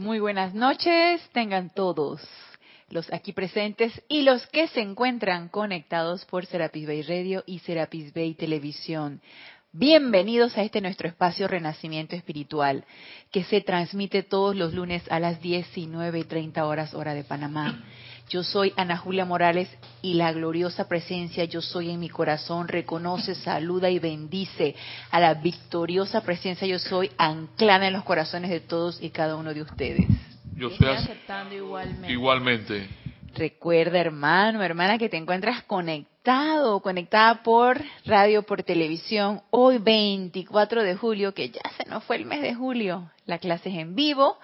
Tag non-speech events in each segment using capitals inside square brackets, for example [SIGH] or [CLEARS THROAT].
Muy buenas noches, tengan todos los aquí presentes y los que se encuentran conectados por Serapis Bay Radio y Serapis Bay Televisión. Bienvenidos a este nuestro espacio Renacimiento Espiritual, que se transmite todos los lunes a las 19 y 30 horas hora de Panamá. Yo soy Ana Julia Morales y la gloriosa presencia Yo soy en mi corazón reconoce, saluda y bendice a la victoriosa presencia Yo soy anclada en los corazones de todos y cada uno de ustedes. Yo estoy aceptando igualmente. igualmente. Recuerda, hermano, hermana, que te encuentras conectado, conectada por radio, por televisión, hoy 24 de julio, que ya se nos fue el mes de julio. La clase es en vivo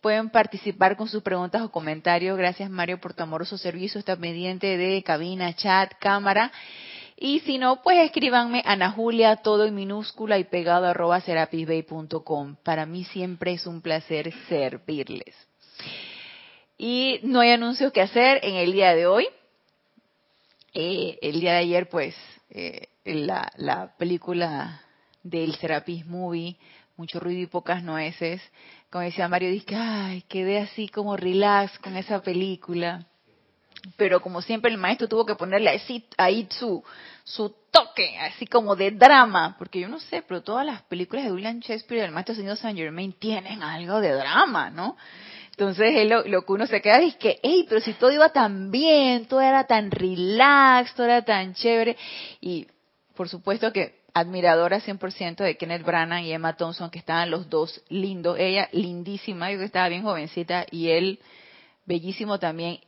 Pueden participar con sus preguntas o comentarios. Gracias Mario por tu amoroso servicio. Está pendiente de cabina, chat, cámara. Y si no, pues escríbanme Ana Julia, todo en minúscula y pegado arroba serapisbay.com. Para mí siempre es un placer servirles. Y no hay anuncios que hacer en el día de hoy. Eh, el día de ayer, pues, eh, la, la película del Serapis Movie, mucho ruido y pocas nueces, como decía Mario, dije, ay, quedé así como relax con esa película. Pero como siempre el maestro tuvo que ponerle ahí, ahí su, su toque, así como de drama, porque yo no sé, pero todas las películas de William Shakespeare y el maestro señor Saint Germain tienen algo de drama, ¿no? Entonces lo, lo, que uno se queda es que, hey, pero si todo iba tan bien, todo era tan relax, todo era tan chévere, y por supuesto que admiradora 100% de Kenneth Branagh y Emma Thompson, que estaban los dos lindos. Ella lindísima, yo que estaba bien jovencita, y él bellísimo también.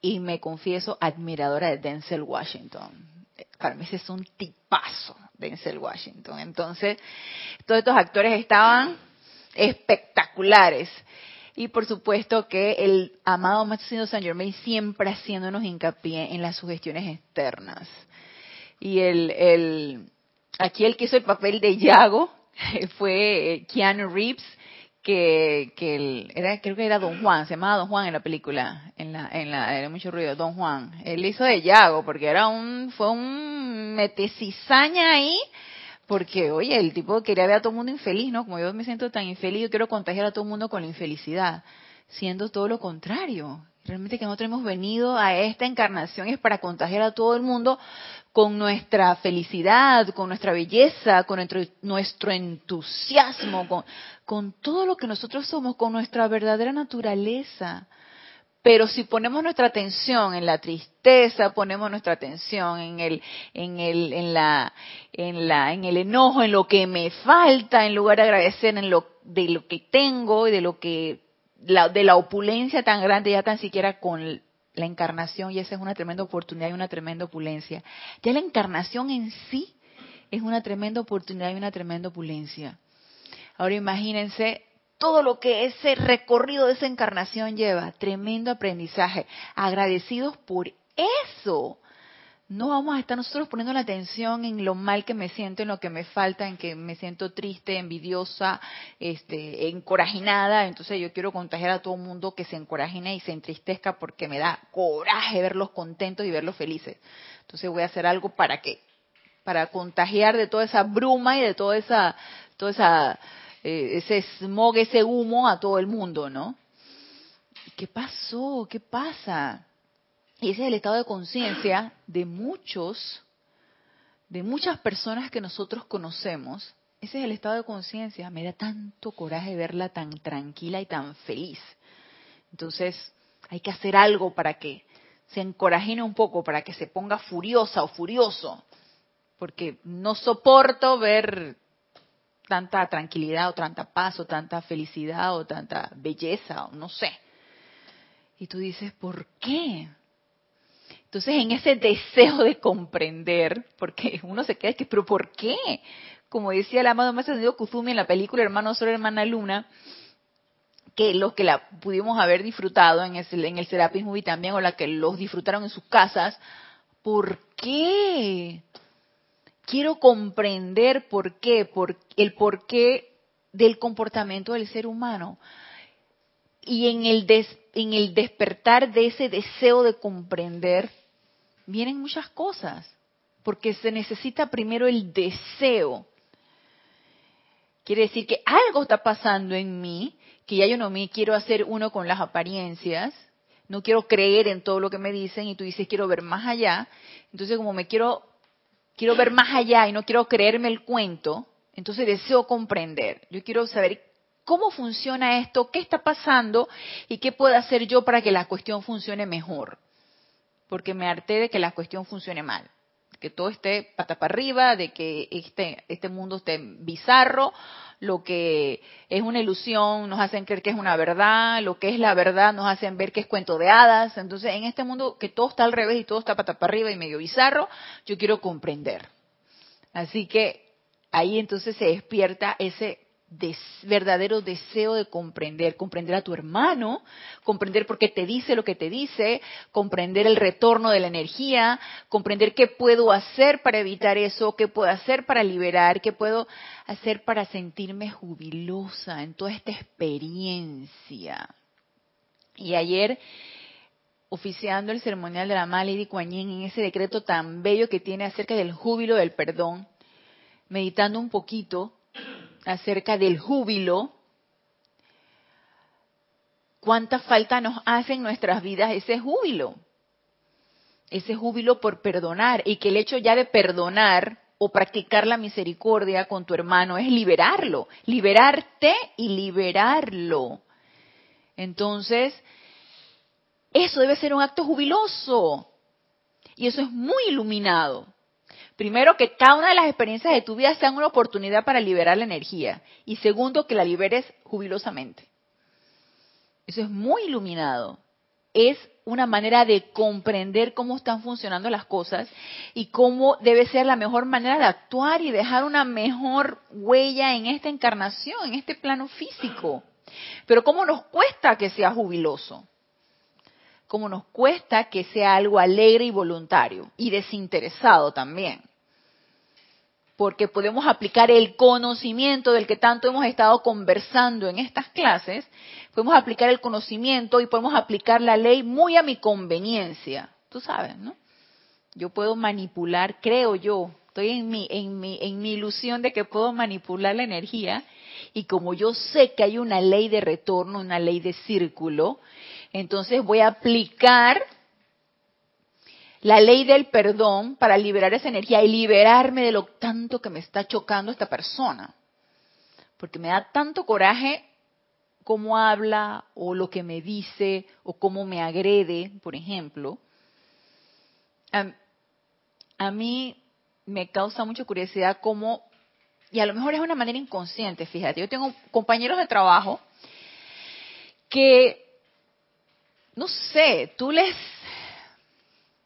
Y me confieso admiradora de Denzel Washington. Para mí ese es un tipazo, Denzel Washington. Entonces, todos estos actores estaban espectaculares. Y por supuesto que el amado Maestro Saint Germain siempre haciéndonos hincapié en las sugestiones externas. Y el, el, Aquí el que hizo el papel de Yago [LAUGHS] fue eh, Keanu Reeves, que, que era, creo que era Don Juan, se llamaba Don Juan en la película, en la, en la, era mucho ruido, Don Juan. Él hizo de Yago, porque era un, fue un metecizaña ahí, porque, oye, el tipo quería ver a todo el mundo infeliz, ¿no? Como yo me siento tan infeliz, yo quiero contagiar a todo el mundo con la infelicidad, siendo todo lo contrario. Realmente que nosotros hemos venido a esta encarnación es para contagiar a todo el mundo con nuestra felicidad, con nuestra belleza, con nuestro, entusiasmo, con, con todo lo que nosotros somos, con nuestra verdadera naturaleza. Pero si ponemos nuestra atención en la tristeza, ponemos nuestra atención en el, en el, en la, en la, en el enojo, en lo que me falta, en lugar de agradecer en lo, de lo que tengo y de lo que, la, de la opulencia tan grande ya tan siquiera con la encarnación y esa es una tremenda oportunidad y una tremenda opulencia. Ya la encarnación en sí es una tremenda oportunidad y una tremenda opulencia. Ahora imagínense todo lo que ese recorrido de esa encarnación lleva, tremendo aprendizaje, agradecidos por eso no vamos a estar nosotros poniendo la atención en lo mal que me siento, en lo que me falta, en que me siento triste, envidiosa, este, encorajinada. Entonces yo quiero contagiar a todo el mundo que se encorajine y se entristezca porque me da coraje verlos contentos y verlos felices. Entonces voy a hacer algo para que, para contagiar de toda esa bruma y de toda esa, toda esa, eh, ese smog, ese humo a todo el mundo, ¿no? ¿Qué pasó? ¿Qué pasa? Y ese es el estado de conciencia de muchos, de muchas personas que nosotros conocemos. Ese es el estado de conciencia. Me da tanto coraje verla tan tranquila y tan feliz. Entonces, hay que hacer algo para que se encorajine un poco, para que se ponga furiosa o furioso. Porque no soporto ver tanta tranquilidad o tanta paz o tanta felicidad o tanta belleza o no sé. Y tú dices, ¿por qué? Entonces, en ese deseo de comprender, porque uno se queda, que, pero ¿por qué? Como decía el amado Maestro Dios Kuzumi en la película Hermano Sol, Hermana Luna, que los que la pudimos haber disfrutado en el, en el Serapis Movie también, o la que los disfrutaron en sus casas, ¿por qué? Quiero comprender por qué, por, el porqué del comportamiento del ser humano. Y en el, en el despertar de ese deseo de comprender, vienen muchas cosas, porque se necesita primero el deseo. Quiere decir que algo está pasando en mí que ya yo no me quiero hacer uno con las apariencias, no quiero creer en todo lo que me dicen y tú dices quiero ver más allá, entonces como me quiero quiero ver más allá y no quiero creerme el cuento, entonces deseo comprender. Yo quiero saber cómo funciona esto, qué está pasando y qué puedo hacer yo para que la cuestión funcione mejor. Porque me harté de que la cuestión funcione mal que todo esté pata para arriba, de que este, este mundo esté bizarro, lo que es una ilusión nos hacen creer que es una verdad, lo que es la verdad nos hacen ver que es cuento de hadas. Entonces, en este mundo que todo está al revés y todo está pata para arriba y medio bizarro, yo quiero comprender. Así que ahí entonces se despierta ese verdadero deseo de comprender, comprender a tu hermano, comprender por qué te dice lo que te dice, comprender el retorno de la energía, comprender qué puedo hacer para evitar eso, qué puedo hacer para liberar, qué puedo hacer para sentirme jubilosa en toda esta experiencia. Y ayer, oficiando el ceremonial de la Lady Kuan en ese decreto tan bello que tiene acerca del júbilo del perdón, meditando un poquito, acerca del júbilo, cuánta falta nos hace en nuestras vidas ese júbilo, ese júbilo por perdonar y que el hecho ya de perdonar o practicar la misericordia con tu hermano es liberarlo, liberarte y liberarlo. Entonces, eso debe ser un acto jubiloso y eso es muy iluminado. Primero, que cada una de las experiencias de tu vida sean una oportunidad para liberar la energía. Y segundo, que la liberes jubilosamente. Eso es muy iluminado. Es una manera de comprender cómo están funcionando las cosas y cómo debe ser la mejor manera de actuar y dejar una mejor huella en esta encarnación, en este plano físico. Pero cómo nos cuesta que sea jubiloso. Cómo nos cuesta que sea algo alegre y voluntario y desinteresado también porque podemos aplicar el conocimiento del que tanto hemos estado conversando en estas clases, podemos aplicar el conocimiento y podemos aplicar la ley muy a mi conveniencia. Tú sabes, ¿no? Yo puedo manipular, creo yo, estoy en mi, en mi, en mi ilusión de que puedo manipular la energía y como yo sé que hay una ley de retorno, una ley de círculo, entonces voy a aplicar la ley del perdón para liberar esa energía y liberarme de lo tanto que me está chocando esta persona. Porque me da tanto coraje cómo habla o lo que me dice o cómo me agrede, por ejemplo. A, mí me causa mucha curiosidad cómo, y a lo mejor es una manera inconsciente, fíjate, yo tengo compañeros de trabajo que, no sé, tú les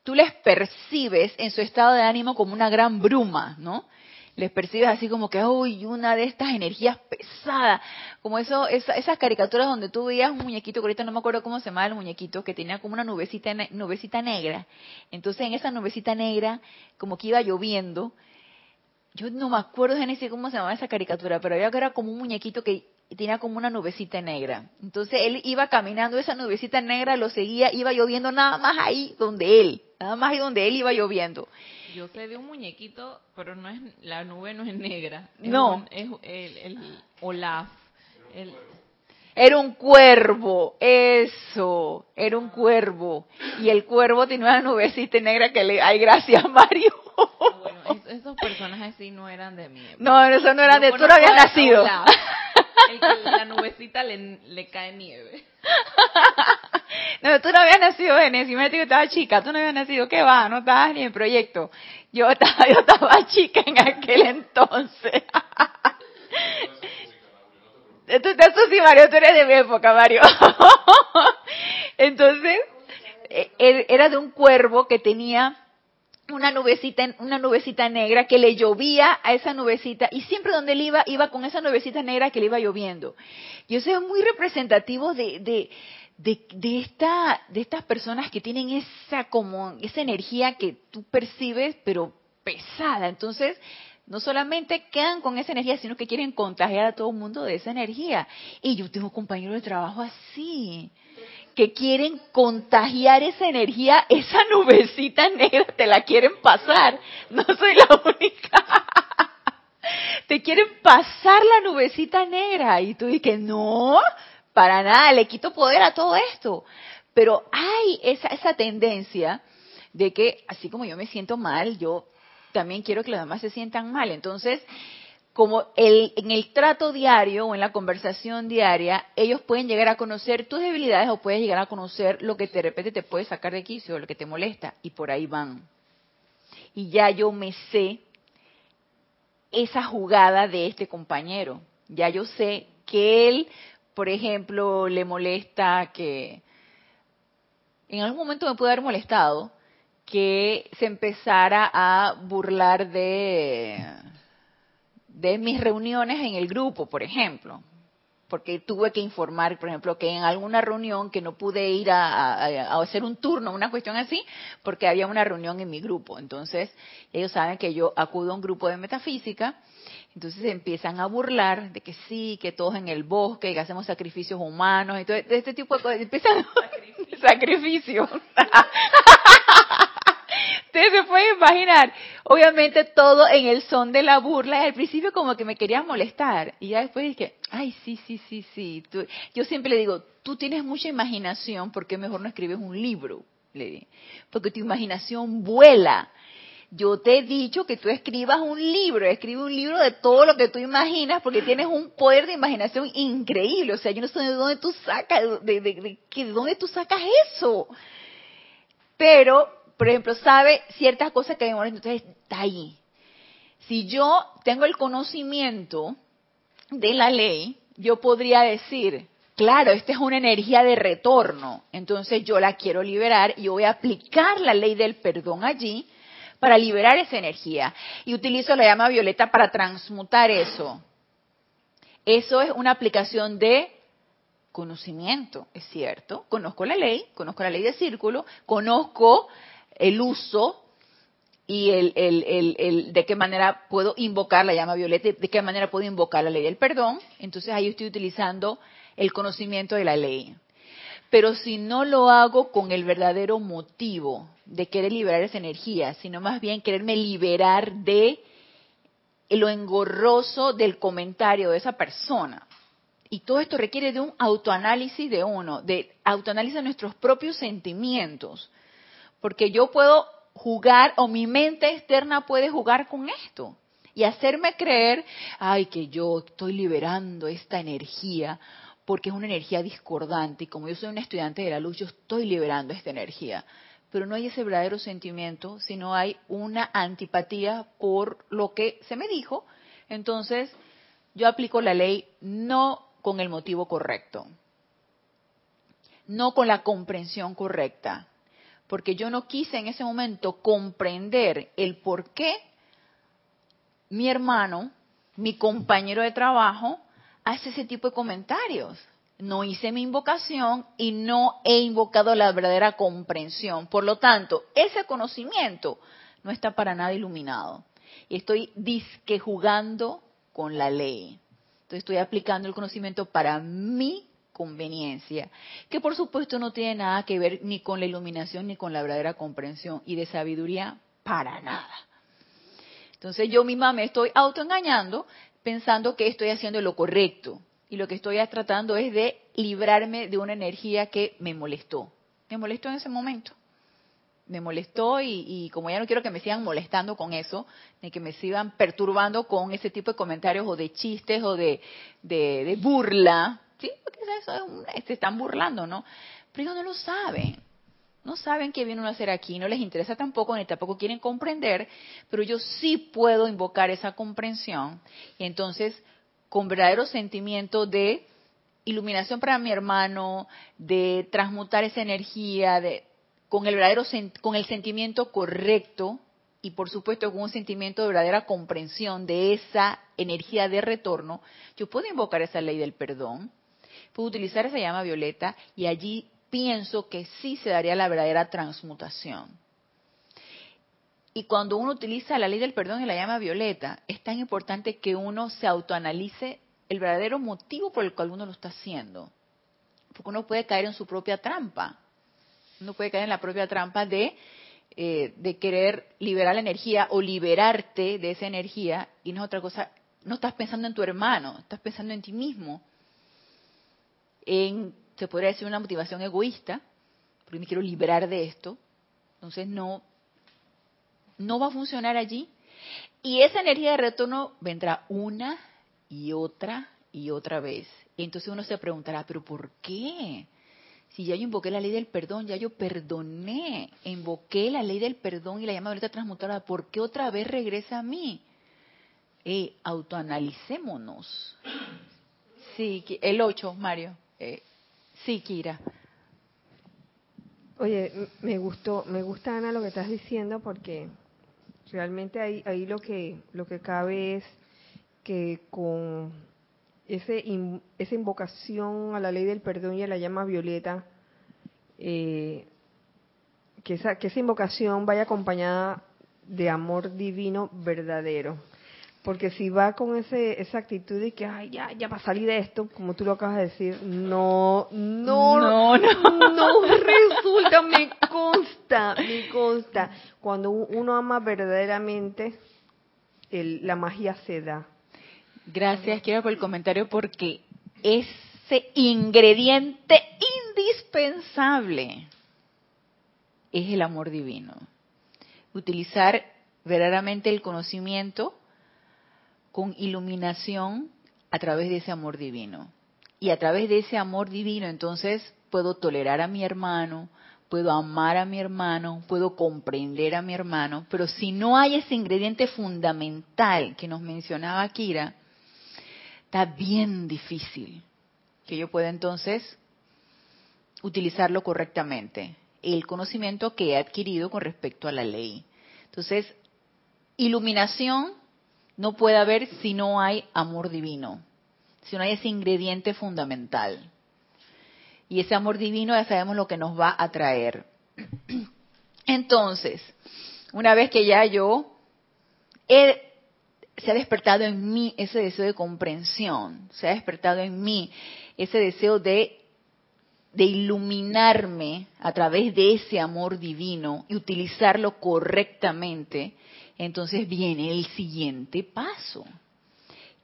tú les percibes en su estado de ánimo como una gran bruma, ¿no? Les percibes así como que, uy, una de estas energías pesadas, como eso, esas caricaturas donde tú veías un muñequito, que ahorita no me acuerdo cómo se llamaba el muñequito, que tenía como una nubecita, nubecita negra. Entonces en esa nubecita negra, como que iba lloviendo, yo no me acuerdo ni cómo se llamaba esa caricatura, pero había que era como un muñequito que tenía como una nubecita negra. Entonces él iba caminando, esa nubecita negra lo seguía, iba lloviendo nada más ahí donde él. Nada más ahí donde él iba lloviendo. Yo sé de un muñequito, pero no es la nube no es negra. no. es el, el Olaf. era un cuervo, eso, era un cuervo. Y el cuervo tenía una nubecita negra que le... ¡Ay, gracias, [LAUGHS] Mario! Ah, bueno, esos personajes sí no eran de mí. No, eso no eran de... Tú no habías nacido. El que la nubecita le, le cae nieve. [LAUGHS] No, tú no habías nacido en ese, me que estaba chica, tú no habías nacido, ¿qué va? No estabas ni en proyecto. Yo estaba, [LAUGHS] yo estaba chica en aquel entonces. Eso sí, Mario, tú eres de mi época, Mario. [LAUGHS] Entonces, e, e, era de un cuervo que tenía una nubecita, una nubecita negra que le llovía a esa nubecita y siempre donde él iba, iba con esa nubecita negra que le iba lloviendo. Y eso es muy representativo de, de, esta, de estas personas que tienen esa, como, esa energía que tú percibes, pero pesada. Entonces, no solamente quedan con esa energía, sino que quieren contagiar a todo el mundo de esa energía. Y yo tengo compañeros de trabajo así que quieren contagiar esa energía, esa nubecita negra, te la quieren pasar. No soy la única. [LAUGHS] Te quieren pasar la nubecita negra y tú dices, no, para nada, le quito poder a todo esto. Pero hay esa, esa tendencia de que, así como yo me siento mal, yo también quiero que los demás se sientan mal. Entonces, como el, en el trato diario o en la conversación diaria, ellos pueden llegar a conocer tus debilidades o puedes llegar a conocer lo que de repente te puede sacar de quicio, lo que te molesta, y por ahí van. Y ya yo me sé esa jugada de este compañero. Ya yo sé que él, por ejemplo, le molesta que en algún momento me puede haber molestado que se empezara a burlar de de mis reuniones en el grupo, por ejemplo, porque tuve que informar, por ejemplo, que en alguna reunión que no pude ir a, hacer un turno, una cuestión así, porque había una reunión en mi grupo. Entonces, ellos saben que yo acudo a un grupo de metafísica, entonces empiezan a burlar de que sí, que todos en el bosque, que hacemos sacrificios humanos, y todo este tipo de cosas. Empiezan sacrificios. [LAUGHS] [LAUGHS] Ustedes se pueden imaginar, obviamente todo en el son de la burla. Al principio como que me quería molestar y ya después dije, ay, sí, sí, sí, sí. yo siempre le digo, tú tienes mucha imaginación, ¿por qué mejor no escribes un libro? Le di, porque tu imaginación vuela. Yo te he dicho que tú escribas un libro, escribe un libro de todo lo que tú imaginas, porque tienes un poder de imaginación increíble. O sea, yo no sé de dónde tú sacas, de, de, de dónde tú sacas eso. Pero por ejemplo, sabe ciertas cosas que molestan, entonces está ahí. Si yo tengo el conocimiento de la ley, yo podría decir, claro, esta es una energía de retorno, entonces yo la quiero liberar y yo voy a aplicar la ley del perdón allí para liberar esa energía. Y utilizo la llama violeta para transmutar eso. Eso es una aplicación de conocimiento, es cierto. Conozco la ley, conozco la ley de círculo, conozco el uso y el, el, el, de qué manera puedo invocar la llama violeta, de qué manera puedo invocar la ley del perdón. Entonces ahí estoy utilizando el conocimiento de la ley. Pero si no lo hago con el verdadero motivo de querer liberar esa energía, sino más bien quererme liberar de lo engorroso del comentario de esa persona. Y todo esto requiere de un autoanálisis de uno, de autoanálisis de nuestros propios sentimientos porque yo puedo jugar o mi mente externa puede jugar con esto y hacerme creer, ay, que yo estoy liberando esta energía porque es una energía discordante y como yo soy un estudiante de la luz, yo estoy liberando esta energía. Pero no hay ese verdadero sentimiento, sino hay una antipatía por lo que se me dijo. Entonces, yo aplico la ley no con el motivo correcto, no con la comprensión correcta, porque yo no quise en ese momento comprender el por qué mi hermano, mi compañero de trabajo, hace ese tipo de comentarios. No hice mi invocación y no he invocado la verdadera comprensión. Por lo tanto, ese conocimiento no está para nada iluminado. Y estoy disque jugando con la ley. Entonces estoy aplicando el conocimiento para mí conveniencia, que por supuesto no tiene nada que ver ni con la iluminación ni con la verdadera comprensión y de sabiduría para nada. Entonces yo misma me estoy autoengañando pensando que estoy haciendo lo correcto y lo que estoy tratando es de librarme de una energía que me molestó. Me molestó en ese momento. Me molestó y, como ya no quiero que me sigan molestando con eso, ni que me sigan perturbando con ese tipo de comentarios o de chistes o de, de burla, Sí, porque eso se están burlando, ¿no? Pero ellos no lo saben. No saben qué viene uno a hacer aquí, no les interesa tampoco, ni tampoco quieren comprender, pero yo sí puedo invocar esa comprensión. Y entonces, con verdadero sentimiento de iluminación para mi hermano, de transmutar esa energía, de, con el verdadero con el sentimiento correcto y por supuesto con un sentimiento de verdadera comprensión de esa energía de retorno, yo puedo invocar esa ley del perdón, puedo utilizar esa llama violeta y allí pienso que sí se daría la verdadera transmutación. Y cuando uno utiliza la ley del perdón y la llama violeta, es tan importante que uno se autoanalice el verdadero motivo por el cual uno lo está haciendo. Porque uno puede caer en su propia trampa. Uno puede caer en la propia trampa de, eh, de querer liberar la energía o liberarte de esa energía y no es otra cosa. No estás pensando en tu hermano, estás pensando en ti mismo. en, se podría decir, una motivación egoísta, porque me quiero librar de esto, entonces no, no va a funcionar allí. Y esa energía de retorno vendrá una y otra y otra vez. entonces uno se preguntará, pero ¿por qué? Si ya yo invoqué la ley del perdón, ya yo perdoné, invoqué la ley del perdón y la llama ahorita transmutada, ¿por qué otra vez regresa a mí? Eh, autoanalicémonos. Sí, el 8, Mario. Eh, sí, Kira. Oye, me gustó, me gusta Ana lo que estás diciendo porque realmente ahí, ahí lo que lo que cabe es que con ese esa invocación a la ley del perdón y a la llama violeta, eh, que, esa, que esa invocación vaya acompañada de amor divino verdadero. Porque si va con ese, esa actitud de que, ay, ya, ya para salir de esto, como tú lo acabas de decir, no, no, no, no, no resulta, me consta, me consta. Cuando uno ama verdaderamente, el, la magia se da. Gracias, quiero por el comentario porque ese ingrediente indispensable es el amor divino. Utilizar verdaderamente el conocimiento con iluminación a través de ese amor divino. Y a través de ese amor divino entonces puedo tolerar a mi hermano, puedo amar a mi hermano, puedo comprender a mi hermano, pero si no hay ese ingrediente fundamental que nos mencionaba Kira, está bien difícil que yo pueda entonces utilizarlo correctamente, el conocimiento que he adquirido con respecto a la ley. Entonces, iluminación no puede haber si no hay amor divino, si no hay ese ingrediente fundamental. Y ese amor divino ya sabemos lo que nos va a traer. [CLEARS THROAT] Entonces, una vez que ya yo se ha despertado en mí ese deseo de comprensión, se ha despertado en mí ese deseo de, de iluminarme a través de ese amor divino y utilizarlo correctamente, entonces viene el siguiente paso,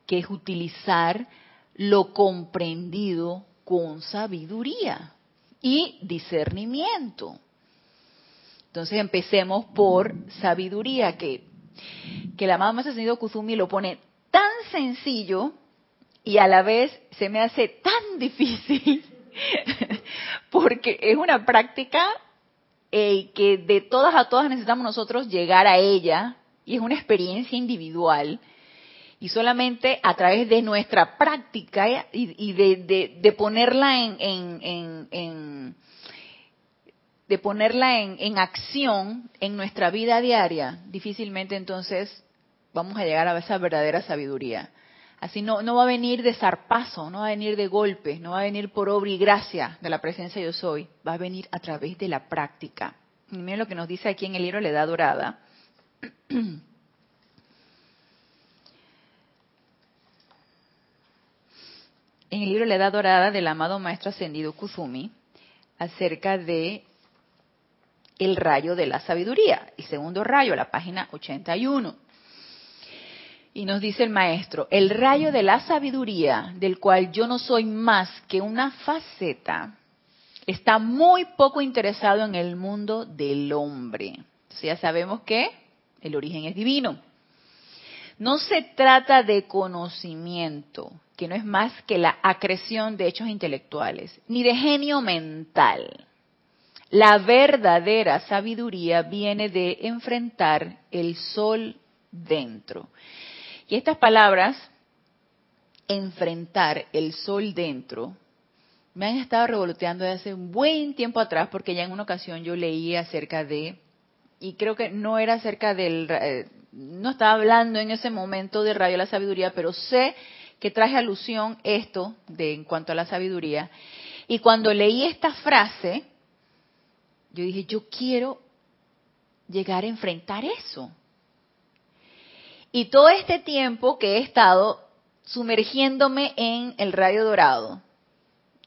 que es utilizar lo comprendido con sabiduría y discernimiento. Entonces empecemos por sabiduría, que, que la mamá Ascendido Kuzumi lo pone tan sencillo y a la vez se me hace tan [LAUGHS] difícil, porque es una práctica eh, que de todas a todas necesitamos nosotros llegar a ella y es una experiencia individual y solamente a través de nuestra práctica y, de, ponerla en, de ponerla en, acción en nuestra vida diaria, difícilmente entonces vamos a llegar a esa verdadera sabiduría. Así no, no va a venir de zarpazo, no va a venir de golpe, no va a venir por obra y gracia de la presencia yo soy, va a venir a través de la práctica. Y miren lo que nos dice aquí en el libro La Edad Dorada. En el libro La Edad Dorada del amado Maestro Ascendido Kuzumi, acerca de el rayo de la sabiduría, el segundo rayo, la página 81. Y nos dice el maestro, el rayo de la sabiduría, del cual yo no soy más que una faceta, está muy poco interesado en el mundo del hombre. Entonces ya sabemos que el origen es divino. No se trata de conocimiento, que no es más que la acreción de hechos intelectuales, ni de genio mental. La verdadera sabiduría viene de enfrentar el sol dentro. Y estas palabras, enfrentar el sol dentro, me han estado revoloteando desde hace un buen tiempo atrás, porque ya en una ocasión yo leí acerca de y creo que no era acerca del, eh, no estaba hablando en ese momento de rayo de la sabiduría, pero sé que traje alusión esto de en cuanto a la sabiduría. Y cuando leí esta frase, yo dije, yo quiero llegar a enfrentar eso. Y todo este tiempo que he estado sumergiéndome en el rayo dorado,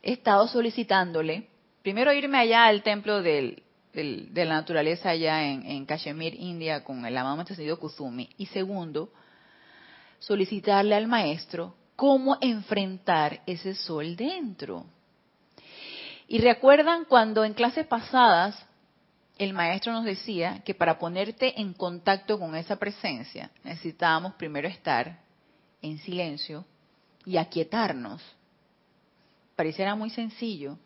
he estado solicitándole, primero irme allá al templo del, de la naturaleza allá en, en Kashmir, India, con el amado Maestro Kusumi. Y segundo, solicitarle al maestro cómo enfrentar ese sol dentro. Y recuerdan cuando en clases pasadas el maestro nos decía que para ponerte en contacto con esa presencia necesitábamos primero estar en silencio y aquietarnos. Pareciera muy sencillo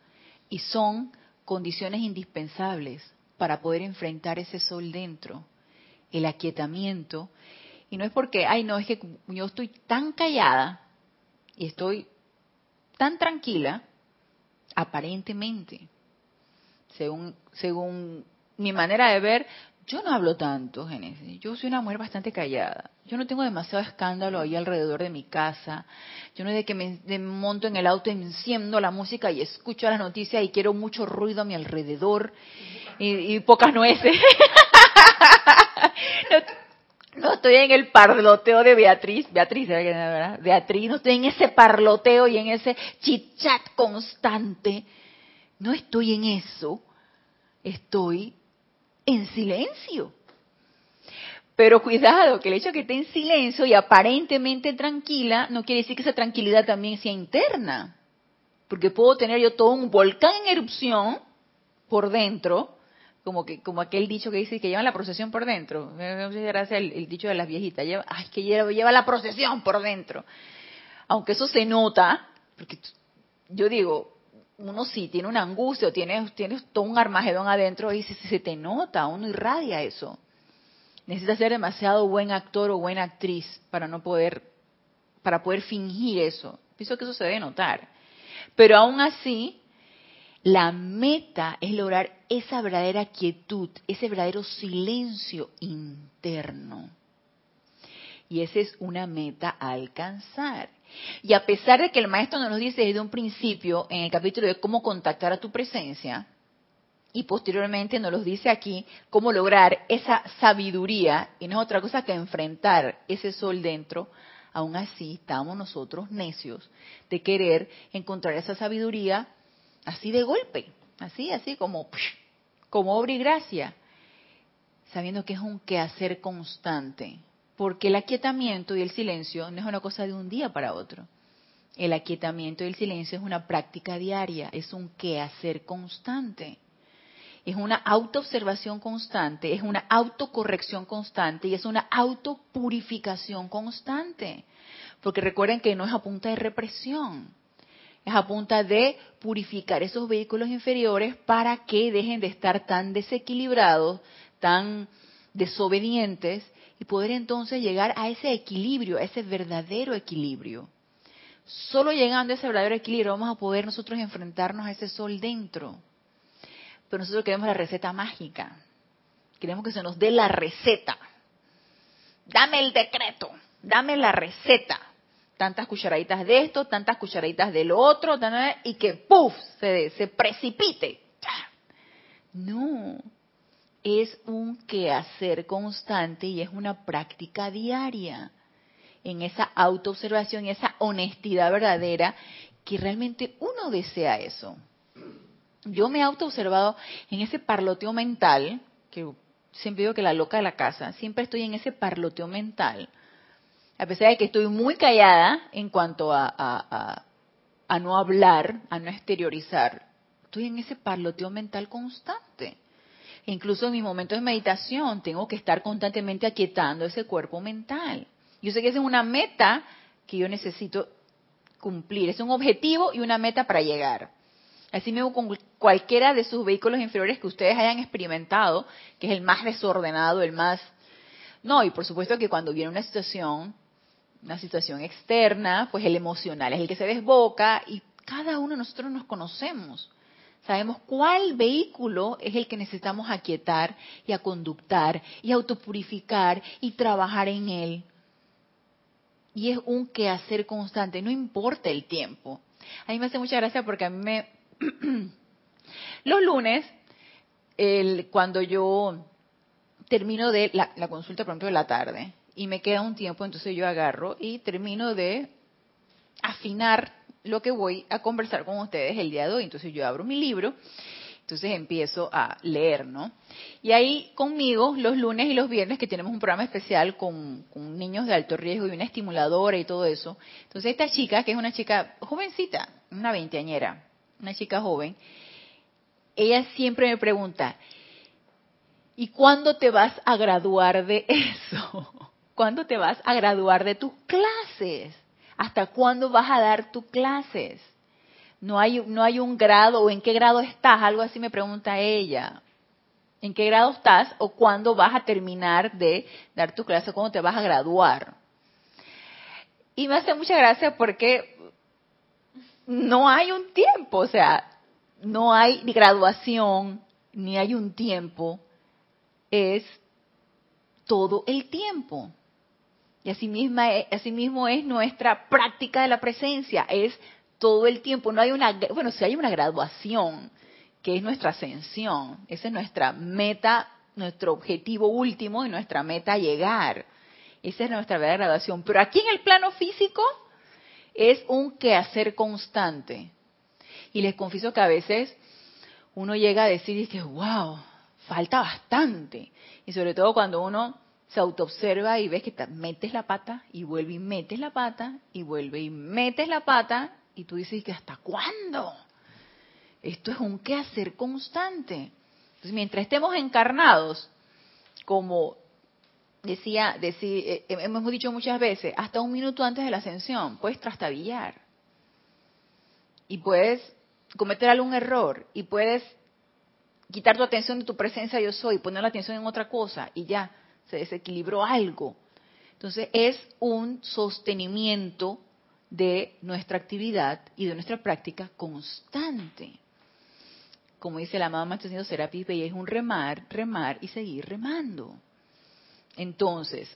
y son condiciones indispensables para poder enfrentar ese sol dentro, el aquietamiento. Y no es porque, ay, no, es que yo estoy tan callada y estoy tan tranquila, aparentemente, según, según mi manera de ver, yo no hablo tanto, Génesis. Yo soy una mujer bastante callada. Yo no tengo demasiado escándalo ahí alrededor de mi casa. Yo no es de que me, monto en el auto, enciendo la música y escucho las noticias y quiero mucho ruido a mi alrededor y, pocas nueces. [LAUGHS] no, estoy en el parloteo de Beatriz. Beatriz, ¿verdad? Beatriz, no estoy en ese parloteo y en ese chichat constante. No estoy en eso. Estoy en silencio. Pero cuidado, que el hecho de que esté en silencio y aparentemente tranquila, no quiere decir que esa tranquilidad también sea interna. Porque puedo tener yo todo un volcán en erupción por dentro, como que como aquel dicho que dice que lleva la procesión por dentro. Gracias el, el, dicho de las viejitas, lleva, ay, que lleva, lleva la procesión por dentro. Aunque eso se nota, porque yo digo, uno sí tiene una angustia, tienes, tienes todo un armagedón adentro y se, se te nota, uno irradia eso. Necesitas ser demasiado buen actor o buena actriz para no poder, para poder fingir eso. Pienso que eso se debe notar. Pero aún así, la meta es lograr esa verdadera quietud, ese verdadero silencio interno. Y esa es una meta a alcanzar. Y a pesar de que el maestro nos dice desde un principio en el capítulo de cómo contactar a tu presencia, y posteriormente nos lo dice aquí cómo lograr esa sabiduría, y no es otra cosa que enfrentar ese sol dentro, aún así estamos nosotros necios de querer encontrar esa sabiduría así de golpe, así, así como, como obra y gracia, sabiendo que es un quehacer constante, porque el aquietamiento y el silencio no es una cosa de un día para otro. El aquietamiento y el silencio es una práctica diaria, es un quehacer constante. Es una autoobservación constante, es una autocorrección constante y es una autopurificación constante. Porque recuerden que no es a punta de represión, es a punta de purificar esos vehículos inferiores para que dejen de estar tan desequilibrados, tan desobedientes y poder entonces llegar a ese equilibrio, a ese verdadero equilibrio. Solo llegando a ese verdadero equilibrio vamos a poder nosotros enfrentarnos a ese sol dentro. Pero nosotros queremos la receta mágica. Queremos que se nos dé la receta. Dame el decreto, dame la receta. Tantas cucharaditas de esto, tantas cucharaditas de lo otro, y que ¡puf! se, se precipite. No, es un quehacer constante y es una práctica diaria en esa autoobservación y esa honestidad verdadera que realmente uno desea eso. Yo me he autoobservado en ese parloteo mental, que siempre digo que la loca de la casa, siempre estoy en ese parloteo mental, a pesar de que estoy muy callada en cuanto a, a, a no hablar, a no exteriorizar, estoy en ese parloteo mental constante incluso en mis momentos de meditación tengo que estar constantemente aquietando ese cuerpo mental. Yo sé que esa es una meta que yo necesito cumplir, es un objetivo y una meta para llegar. Así mismo con cualquiera de sus vehículos inferiores que ustedes hayan experimentado, que es el más desordenado, el más... No, y por supuesto que cuando viene una situación, una situación externa, pues el emocional es el que se desboca y cada uno de nosotros nos conocemos. Sabemos cuál vehículo es el que necesitamos aquietar y aconductar y autopurificar y trabajar en él. Y es un quehacer constante, no importa el tiempo. A mí me hace mucha gracia porque a mí me... [CLEARS THROAT] Los lunes, el, cuando yo termino de la, la consulta, por ejemplo, de la tarde, y me queda un tiempo, entonces yo agarro y termino de afinar lo que voy a conversar con ustedes el día de hoy. Entonces yo abro mi libro, entonces empiezo a leer, ¿no? Y ahí conmigo los lunes y los viernes que tenemos un programa especial con, niños de alto riesgo y una estimuladora y todo eso. Entonces esta chica, que es una chica jovencita, una veinteañera, una chica joven, ella siempre me pregunta, ¿y cuándo te vas a graduar de [LAUGHS] eso? ¿Cuándo te vas a graduar de tus clases? ¿Hasta cuándo vas a dar tus clases? No hay, no hay un grado o en qué grado estás, algo así me pregunta ella. ¿En qué grado estás o cuándo vas a terminar de dar tu clase, cuándo te vas a graduar? Y me hace mucha gracia porque no hay un tiempo, o sea, no hay graduación, ni hay un tiempo, es todo el tiempo. Y así, misma, así mismo es nuestra práctica de la presencia, es todo el tiempo. No hay una, bueno, si hay una graduación, que es nuestra ascensión, esa es nuestra meta, nuestro objetivo último y nuestra meta llegar. Esa es nuestra verdadera graduación. Pero aquí en el plano físico es un quehacer constante. Y les confieso que a veces uno llega a decir que, wow, falta bastante. Y sobre todo cuando uno se autoobserva y ves que te metes la pata y vuelve y metes la pata y vuelve y metes la pata y tú dices que hasta cuándo. Esto es un quehacer constante. Entonces, mientras estemos encarnados, como decía, decía eh, hemos dicho muchas veces, hasta un minuto antes de la ascensión, puedes trastabillar. Y puedes cometer algún error. Y puedes quitar tu atención de tu presencia yo soy, poner la atención en otra cosa y ya se desequilibró algo. Entonces es un sostenimiento de nuestra actividad y de nuestra práctica constante. Como dice la amada Maestro Serapis Bey, es un remar, remar y seguir remando. Entonces,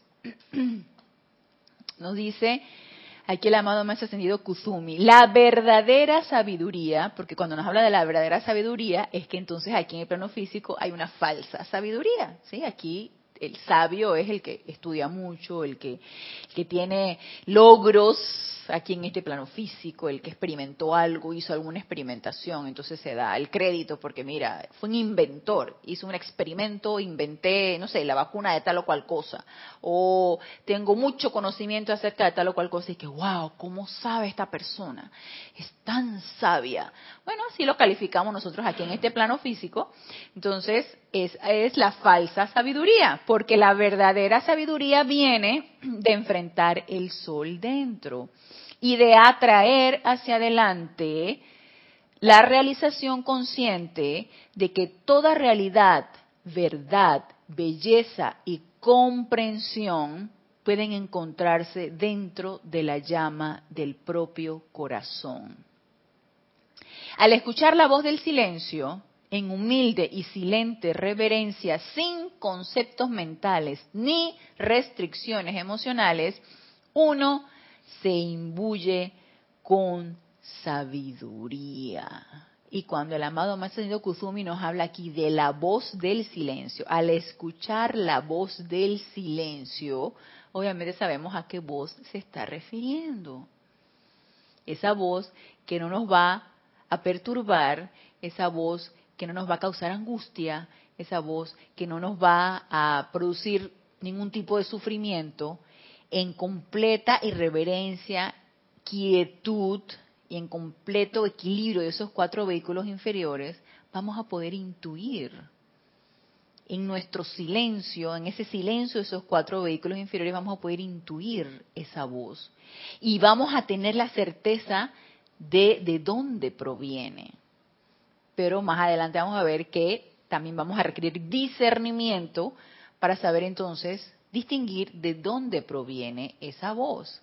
[CLEARS THROAT] nos dice aquí el amado Maestro Ascendido Kuzumi, la verdadera sabiduría, porque cuando nos habla de la verdadera sabiduría, es que entonces aquí en el plano físico hay una falsa sabiduría, ¿sí? Aquí el sabio es el que estudia mucho, el que, que tiene logros aquí en este plano físico, el que experimentó algo, hizo alguna experimentación, entonces se da el crédito porque mira, fue un inventor, hizo un experimento, inventé, no sé, la vacuna de tal o cual cosa, o tengo mucho conocimiento acerca de tal o cual cosa y que, wow, ¿cómo sabe esta persona? Es tan sabia. Bueno, así lo calificamos nosotros aquí en este plano físico, entonces es, es la falsa sabiduría, porque la verdadera sabiduría viene de enfrentar el sol dentro y de atraer hacia adelante la realización consciente de que toda realidad, verdad, belleza y comprensión pueden encontrarse dentro de la llama del propio corazón. Al escuchar la voz del silencio, en humilde y silente reverencia, sin conceptos mentales ni restricciones emocionales, uno se imbuye con sabiduría. Y cuando el amado Maestro Kuzumi nos habla aquí de la voz del silencio, al escuchar la voz del silencio, obviamente sabemos a qué voz se está refiriendo. Esa voz que no nos va a perturbar, esa voz que no nos va a causar angustia, esa voz que no nos va a producir ningún tipo de sufrimiento, en completa irreverencia, quietud y en completo equilibrio de esos cuatro vehículos inferiores, vamos a poder intuir en nuestro silencio, en ese silencio de esos cuatro vehículos inferiores, vamos a poder intuir esa voz. Y vamos a tener la certeza de de dónde proviene. Pero más adelante vamos a ver que también vamos a requerir discernimiento para saber entonces distinguir de dónde proviene esa voz.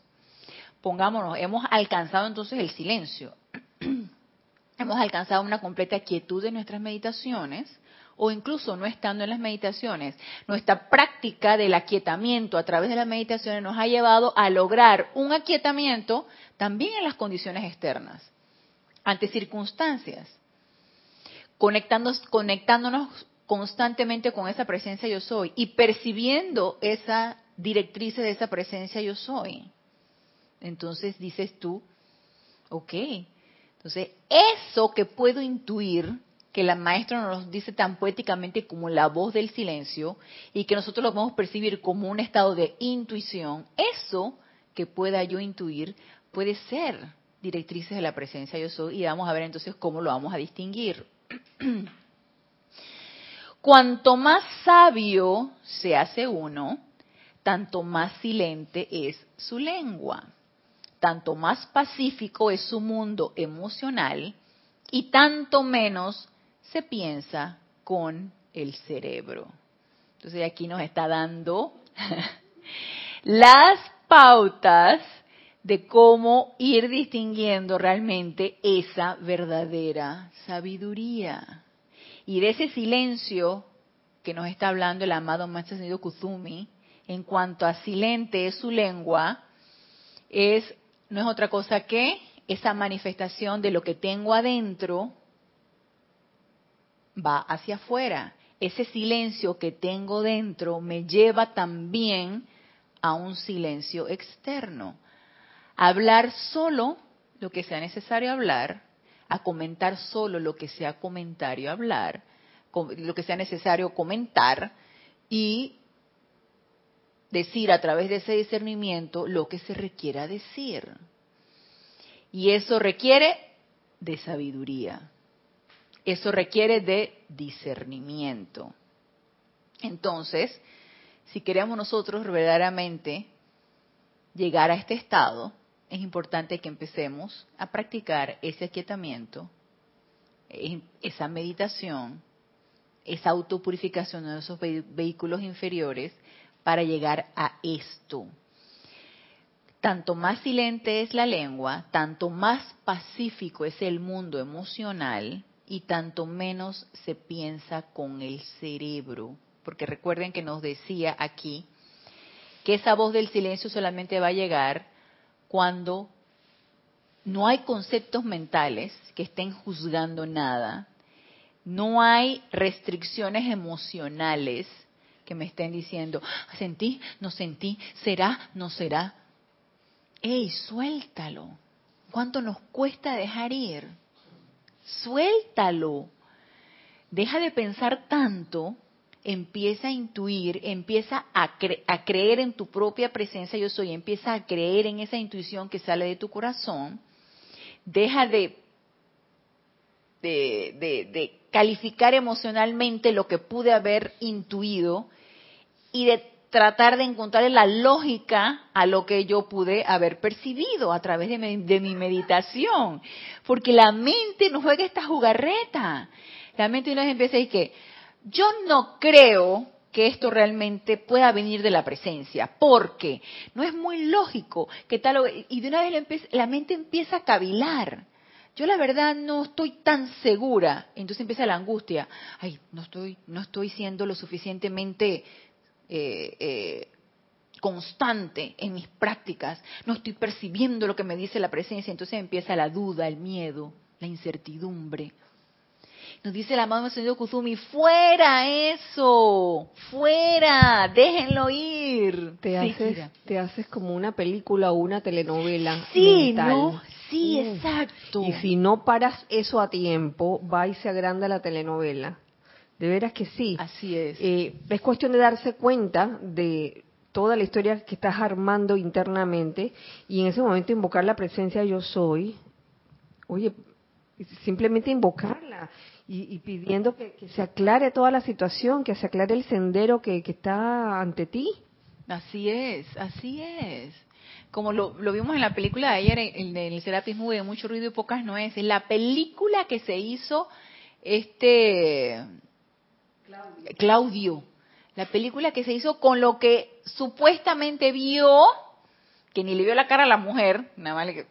Pongámonos, hemos alcanzado entonces el silencio, [CLEARS THROAT] hemos alcanzado una completa quietud en nuestras meditaciones, o incluso no estando en las meditaciones, nuestra práctica del aquietamiento a través de las meditaciones nos ha llevado a lograr un aquietamiento también en las condiciones externas, ante circunstancias, conectándonos, conectándonos constantemente con esa presencia yo soy y percibiendo esa directriz de esa presencia yo soy. Entonces dices tú, ok, entonces eso que puedo intuir, que la maestra nos dice tan poéticamente como la voz del silencio y que nosotros lo podemos percibir como un estado de intuición, eso que pueda yo intuir puede ser directrices de la presencia yo soy y vamos a ver entonces cómo lo vamos a distinguir. [CLEARS THROAT] cuanto más sabio se hace uno, tanto más silente es su lengua, tanto más pacífico es su mundo emocional y tanto menos se piensa con el cerebro. Entonces aquí nos está dando [LAUGHS] las pautas de cómo ir distinguiendo realmente esa verdadera sabiduría. Y de ese silencio que nos está hablando el amado Maestro Senido Kuzumi, en cuanto a silente es su lengua, es, no es otra cosa que esa manifestación de lo que tengo adentro va hacia afuera. Ese silencio que tengo dentro me lleva también a un silencio externo. Hablar solo lo que sea necesario hablar, a comentar solo lo que sea comentario hablar, lo que sea necesario comentar y decir a través de ese discernimiento lo que se requiera decir. Y eso requiere de sabiduría. Eso requiere de discernimiento. Entonces, si queremos nosotros verdaderamente llegar a este estado, es importante que empecemos a practicar ese aquietamiento, esa meditación, esa autopurificación de esos vehículos inferiores para llegar a esto. Tanto más silente es la lengua, tanto más pacífico es el mundo emocional y tanto menos se piensa con el cerebro. Porque recuerden que nos decía aquí que esa voz del silencio solamente va a llegar cuando no hay conceptos mentales que estén juzgando nada, no hay restricciones emocionales que me estén diciendo, sentí, no sentí, será, no será. ¡Ey, suéltalo! ¿Cuánto nos cuesta dejar ir? Suéltalo. Deja de pensar tanto empieza a intuir, empieza a, creer en tu propia presencia yo soy, empieza a creer en esa intuición que sale de tu corazón, deja de, calificar emocionalmente lo que pude haber intuido y de tratar de encontrar la lógica a lo que yo pude haber percibido a través de mi, de mi meditación. Porque la mente nos juega esta jugarreta. La mente vez empieza a decir que, yo no creo que esto realmente pueda venir de la presencia, porque no es muy lógico que tal y de una vez la mente empieza a cavilar. Yo la verdad no estoy tan segura, entonces empieza la angustia. Ay, no estoy, no estoy siendo lo suficientemente eh, eh, constante en mis prácticas, no estoy percibiendo lo que me dice la presencia, entonces empieza la duda, el miedo, la incertidumbre. Nos dice el amado Señor Kuzumi, fuera eso, fuera, déjenlo ir. Te, haces, te haces como una película o una telenovela. Sí, ¿no? Sí, exacto. Y si no paras eso a tiempo, va y se agranda la telenovela. De veras que sí. Así es. Eh, es cuestión de darse cuenta de toda la historia que estás armando internamente y en ese momento invocar la presencia yo soy. Oye, simplemente invocarla y, pidiendo que, se aclare toda la situación, que se aclare el sendero que, está ante ti. Así es, así es. Como lo, vimos en la película de ayer, en, el Serapis Movie, de mucho ruido y pocas nueces, la película que se hizo este Claudio. la película que se hizo con lo que supuestamente vio, que ni le vio la cara a la mujer, nada más le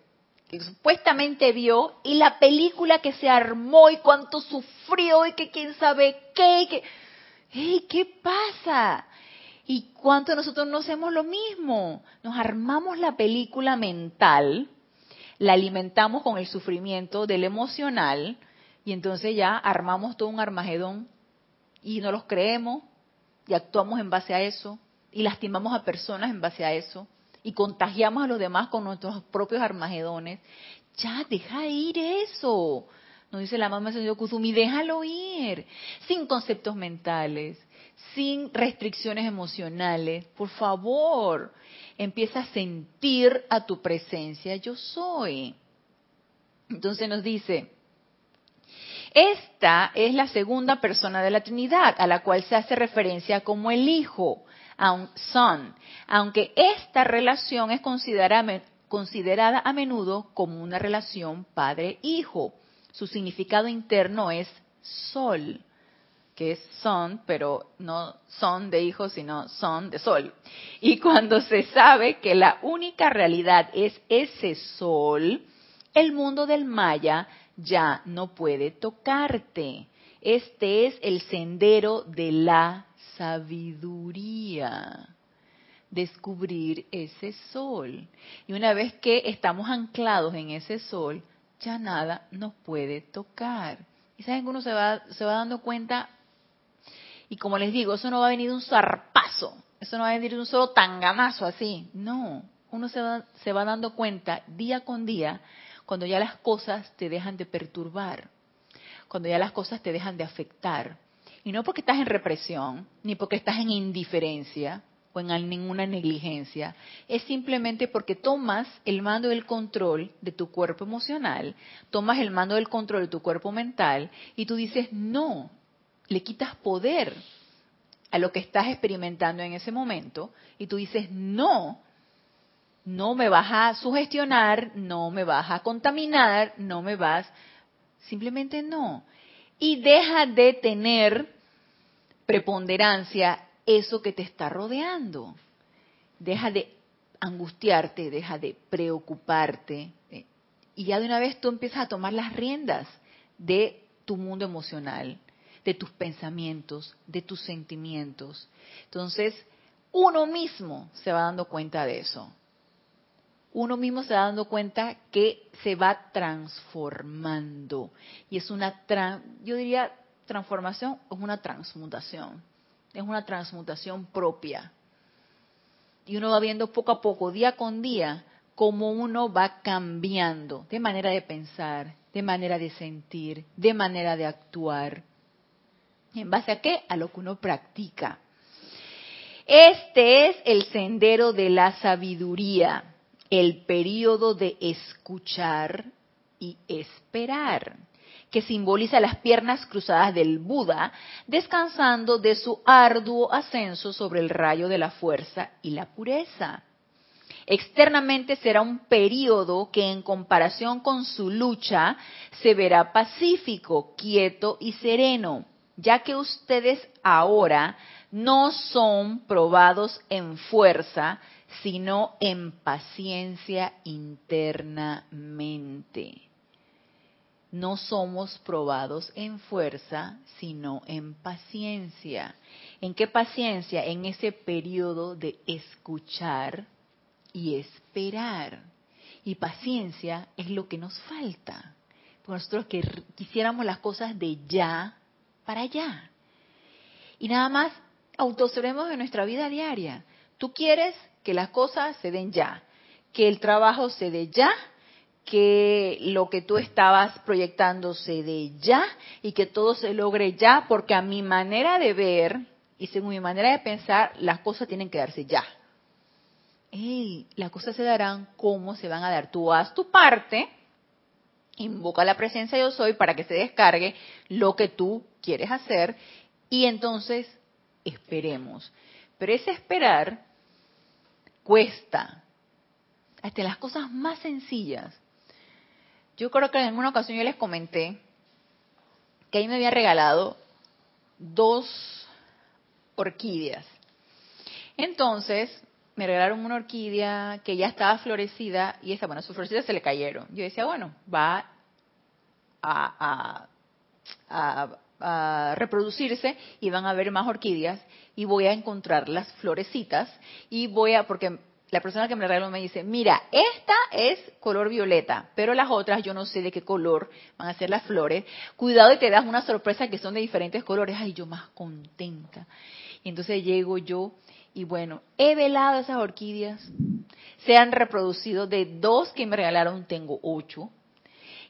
que supuestamente vio y la película que se armó y cuánto sufrió y que quién sabe qué. Y que, ¿Qué pasa? ¿Y cuánto nosotros no hacemos lo mismo? Nos armamos la película mental, la alimentamos con el sufrimiento del emocional y entonces ya armamos todo un armagedón y no los creemos y actuamos en base a eso y lastimamos a personas en base a eso y contagiamos a los demás con nuestros propios armagedones. Ya, deja ir eso. Nos dice la mamá señor Kuzumi, déjalo ir. Sin conceptos mentales, sin restricciones emocionales. Por favor, empieza a sentir a tu presencia, yo soy. Entonces nos dice, Esta es la segunda persona de la Trinidad, a la cual se hace referencia como el Hijo, son, aunque esta relación es considerada, considerada a menudo como una relación padre-hijo. Su significado interno es sol, que es son, pero no son de hijo, sino son de sol. Y cuando se sabe que la única realidad es ese sol, el mundo del Maya ya no puede tocarte. Este es el sendero de la sabiduría. Descubrir ese sol. Y una vez que estamos anclados en ese sol, ya nada nos puede tocar. Y saben que uno se va, se va dando cuenta, y como les digo, eso no va a venir de un zarpazo, eso no va a venir de un solo tanganazo así. No, uno se va, se va dando cuenta día con día cuando ya las cosas te dejan de perturbar, cuando ya las cosas te dejan de afectar. Y no porque estás en represión, ni porque estás en indiferencia o en ninguna negligencia, es simplemente porque tomas el mando del control de tu cuerpo emocional, tomas el mando del control de tu cuerpo mental y tú dices, no, le quitas poder a lo que estás experimentando en ese momento y tú dices, no, no me vas a sugestionar, no me vas a contaminar, no me vas, simplemente no. Y deja de tener preponderancia eso que te está rodeando. Deja de angustiarte, deja de preocuparte. Eh, y ya de una vez tú empiezas a tomar las riendas de tu mundo emocional, de tus pensamientos, de tus sentimientos. Entonces, uno mismo se va dando cuenta de eso uno mismo se va dando cuenta que se va transformando. Y es una, yo diría, transformación es una transmutación. Es una transmutación propia. Y uno va viendo poco a poco, día con día, cómo uno va cambiando de manera de pensar, de manera de sentir, de manera de actuar. ¿En base a qué? A lo que uno practica. Este es el sendero de la sabiduría el periodo de escuchar y esperar, que simboliza las piernas cruzadas del Buda, descansando de su arduo ascenso sobre el rayo de la fuerza y la pureza. Externamente será un periodo que en comparación con su lucha se verá pacífico, quieto y sereno, ya que ustedes ahora no son probados en fuerza, sino en paciencia internamente. No somos probados en fuerza, sino en paciencia. ¿En qué paciencia? En ese periodo de escuchar y esperar. Y paciencia es lo que nos falta. Porque nosotros que quisiéramos las cosas de ya para allá. Y nada más autoobservemos en nuestra vida diaria. Tú quieres que las cosas se den ya, que el trabajo se dé ya, que lo que tú estabas proyectando se dé ya y que todo se logre ya, porque a mi manera de ver y según mi manera de pensar, las cosas tienen que darse ya. Hey, las cosas se darán como se van a dar. Tú haz tu parte, invoca la presencia yo soy para que se descargue lo que tú quieres hacer y entonces esperemos. Pero ese esperar cuesta. Hasta las cosas más sencillas. Yo creo que en una ocasión yo les comenté que ahí me había regalado dos orquídeas. Entonces, me regalaron una orquídea que ya estaba florecida y esa, bueno, sus florecitas se le cayeron. Yo decía, bueno, va a, a, reproducirse y van a haber más orquídeas y voy a encontrar las florecitas y voy a, porque la persona que me regaló me dice, mira, esta es color violeta, pero las otras yo no sé de qué color van a ser las flores. Cuidado y te das una sorpresa que son de diferentes colores. Ay, yo más contenta. Y entonces llego yo y bueno, he velado esas orquídeas. Se han reproducido de dos que me regalaron, tengo ocho.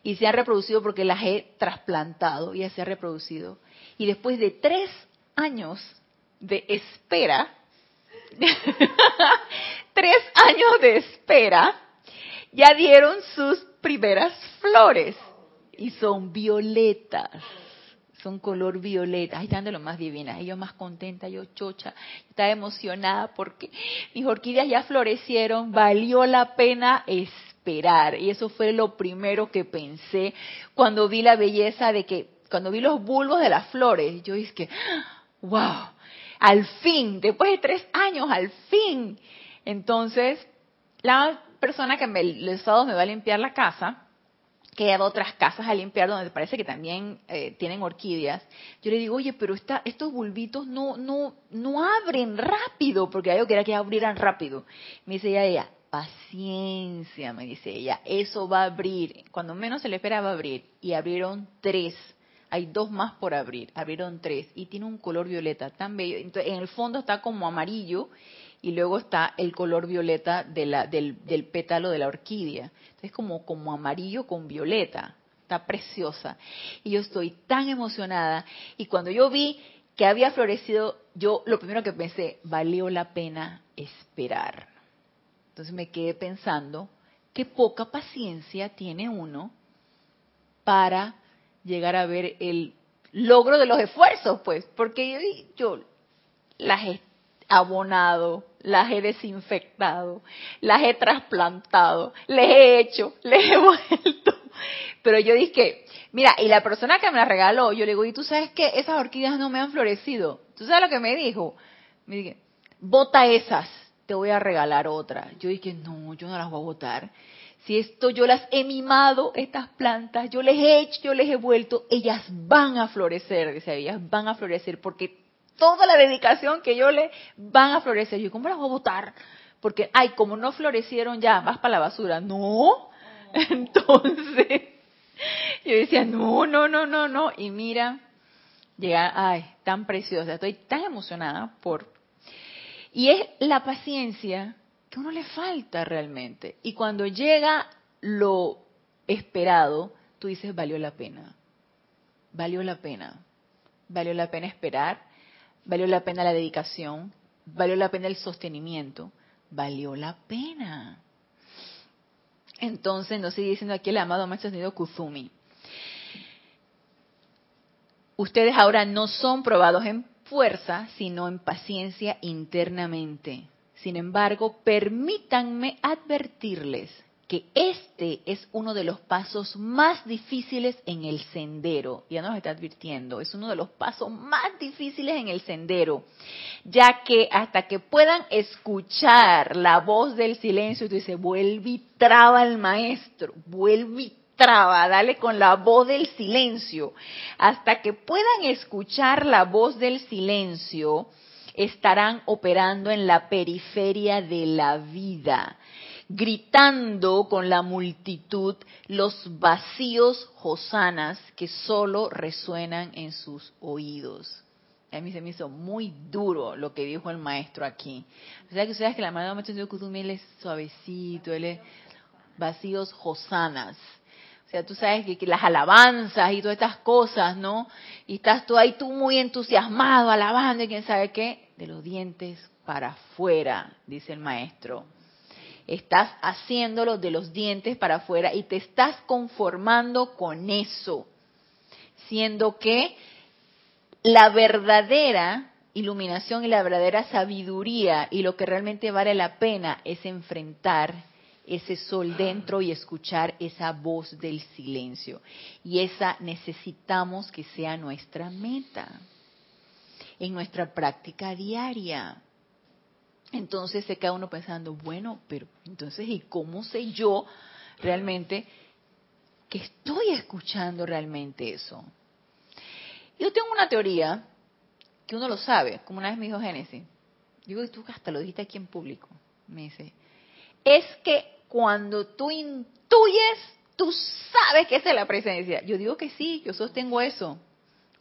Y se han reproducido porque las he trasplantado y ya se ha reproducido. Y después de tres años de espera, [LAUGHS] tres años de espera, ya dieron sus primeras flores. y son violetas son color violeta, ahí están de lo más divinas, yo más contenta, yo chocha, estaba emocionada porque mis orquídeas ya florecieron, valió la pena esperar, y eso fue lo primero que pensé cuando vi la belleza de que, cuando vi los bulbos de las flores, yo dije wow, al fin, después de tres años, al fin. Entonces, la persona que me, los sábados me va a limpiar la casa, que hay otras casas a limpiar donde parece que también eh, tienen orquídeas. Yo le digo, oye, pero esta, estos bulbitos no, no, no abren rápido, porque yo quería que abrieran rápido. Me dice ella, ella, paciencia, me dice ella, eso va a abrir. Cuando menos se le espera va a abrir. Y abrieron tres. Hay dos más por abrir. Abrieron tres. Y tiene un color violeta tan bello. Entonces, en el fondo está como amarillo y luego está el color violeta del, pétalo de la orquídea. Es como, como amarillo con violeta. Está preciosa. Y yo estoy tan emocionada. Y cuando yo vi que había florecido, yo lo primero que pensé, valió la pena esperar. Entonces me quedé pensando qué poca paciencia tiene uno para llegar a ver el logro de los esfuerzos, pues, porque yo, las abonado, las he desinfectado, las he trasplantado, les he hecho, [LAUGHS] les he vuelto. Pero yo dije, mira, y la persona que me la regaló, yo le digo, ¿y tú sabes que esas orquídeas no me han florecido? ¿Tú sabes lo que me dijo? Me dije, bota esas, te voy a regalar otra. Yo dije, no, yo no las voy a botar. Si esto yo las he mimado, estas plantas, yo les he hecho, yo les he vuelto, ellas van a florecer, dice, ellas van a florecer porque toda la dedicación que yo le van a florecer. Yo, ¿cómo las voy a botar? Porque, ay, como no florecieron ya, vas para la basura. No. [LAUGHS] Entonces, yo decía, no, no, no, no, no. Y mira, llega, ay, tan preciosa. Estoy tan emocionada por... Y es la paciencia que uno le falta realmente. Y cuando llega lo esperado, tú dices, valió la pena. Valió la pena. Valió la pena esperar valió la pena la dedicación, valió la pena el sostenimiento, valió la pena. Entonces nos sigue diciendo aquí el amado maestro sonido Kuzumi. Ustedes ahora no son probados en fuerza, sino en paciencia internamente. Sin embargo, permítanme advertirles que este es uno de los pasos más difíciles en el sendero. Ya nos está advirtiendo, es uno de los pasos más difíciles en el sendero, ya que hasta que puedan escuchar la voz del silencio, tú dices, vuelve y traba al maestro, vuelve y traba, dale con la voz del silencio. Hasta que puedan escuchar la voz del silencio, estarán operando en la periferia de la vida gritando con la multitud los vacíos hosanas que solo resuenan en sus oídos. A mí se me hizo muy duro lo que dijo el maestro aquí. O sea que ustedes que la mano de maestro él es suavecito, él es vacíos hosanas. O sea, tú sabes que, las alabanzas y todas estas cosas, ¿no? Y estás tú ahí tú muy entusiasmado, alabando y quién sabe qué, de los dientes para afuera, dice el maestro. Estás haciéndolo de los dientes para afuera y te estás conformando con eso, siendo que la verdadera iluminación y la verdadera sabiduría y lo que realmente vale la pena es enfrentar ese sol dentro y escuchar esa voz del silencio. Y esa necesitamos que sea nuestra meta en nuestra práctica diaria. Entonces se queda uno pensando, bueno, pero entonces, ¿y cómo sé yo realmente que estoy escuchando realmente eso? Yo tengo una teoría que uno lo sabe, como una vez me dijo Génesis. Digo, y tú hasta lo dijiste aquí en público. Me dice, es que cuando tú intuyes, tú sabes que esa es la presencia. Yo digo que sí, yo sostengo eso.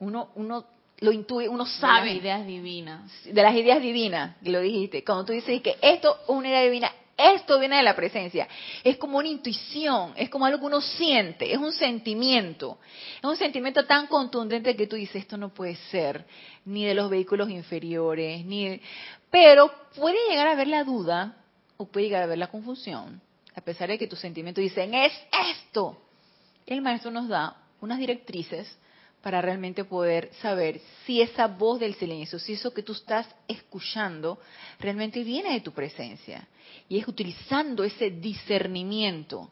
Uno, uno lo intuye, uno sabe. De las ideas divinas. De las ideas divinas, lo dijiste. Cuando tú dices que esto es una idea divina, esto viene de la presencia. Es como una intuición, es como algo que uno siente, es un sentimiento. Es un sentimiento tan contundente que tú dices, esto no puede ser ni de los vehículos inferiores, ni pero puede llegar a haber la duda o puede llegar a haber la confusión, a pesar de que tus sentimientos dicen, es esto. El maestro nos da unas directrices para realmente poder saber si esa voz del silencio, si eso que tú estás escuchando realmente viene de tu presencia. Y es utilizando ese discernimiento,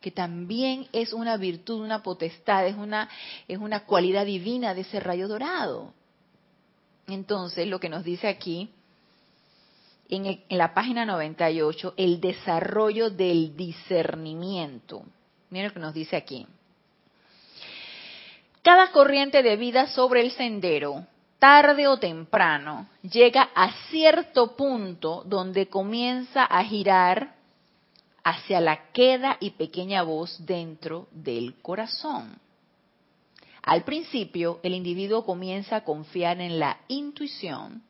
que también es una virtud, una potestad, es una, es una cualidad divina de ese rayo dorado. Entonces, lo que nos dice aquí, en, la página 98, el desarrollo del discernimiento. Miren lo que nos dice aquí. Cada corriente de vida sobre el sendero, tarde o temprano, llega a cierto punto donde comienza a girar hacia la queda y pequeña voz dentro del corazón. Al principio, el individuo comienza a confiar en la intuición,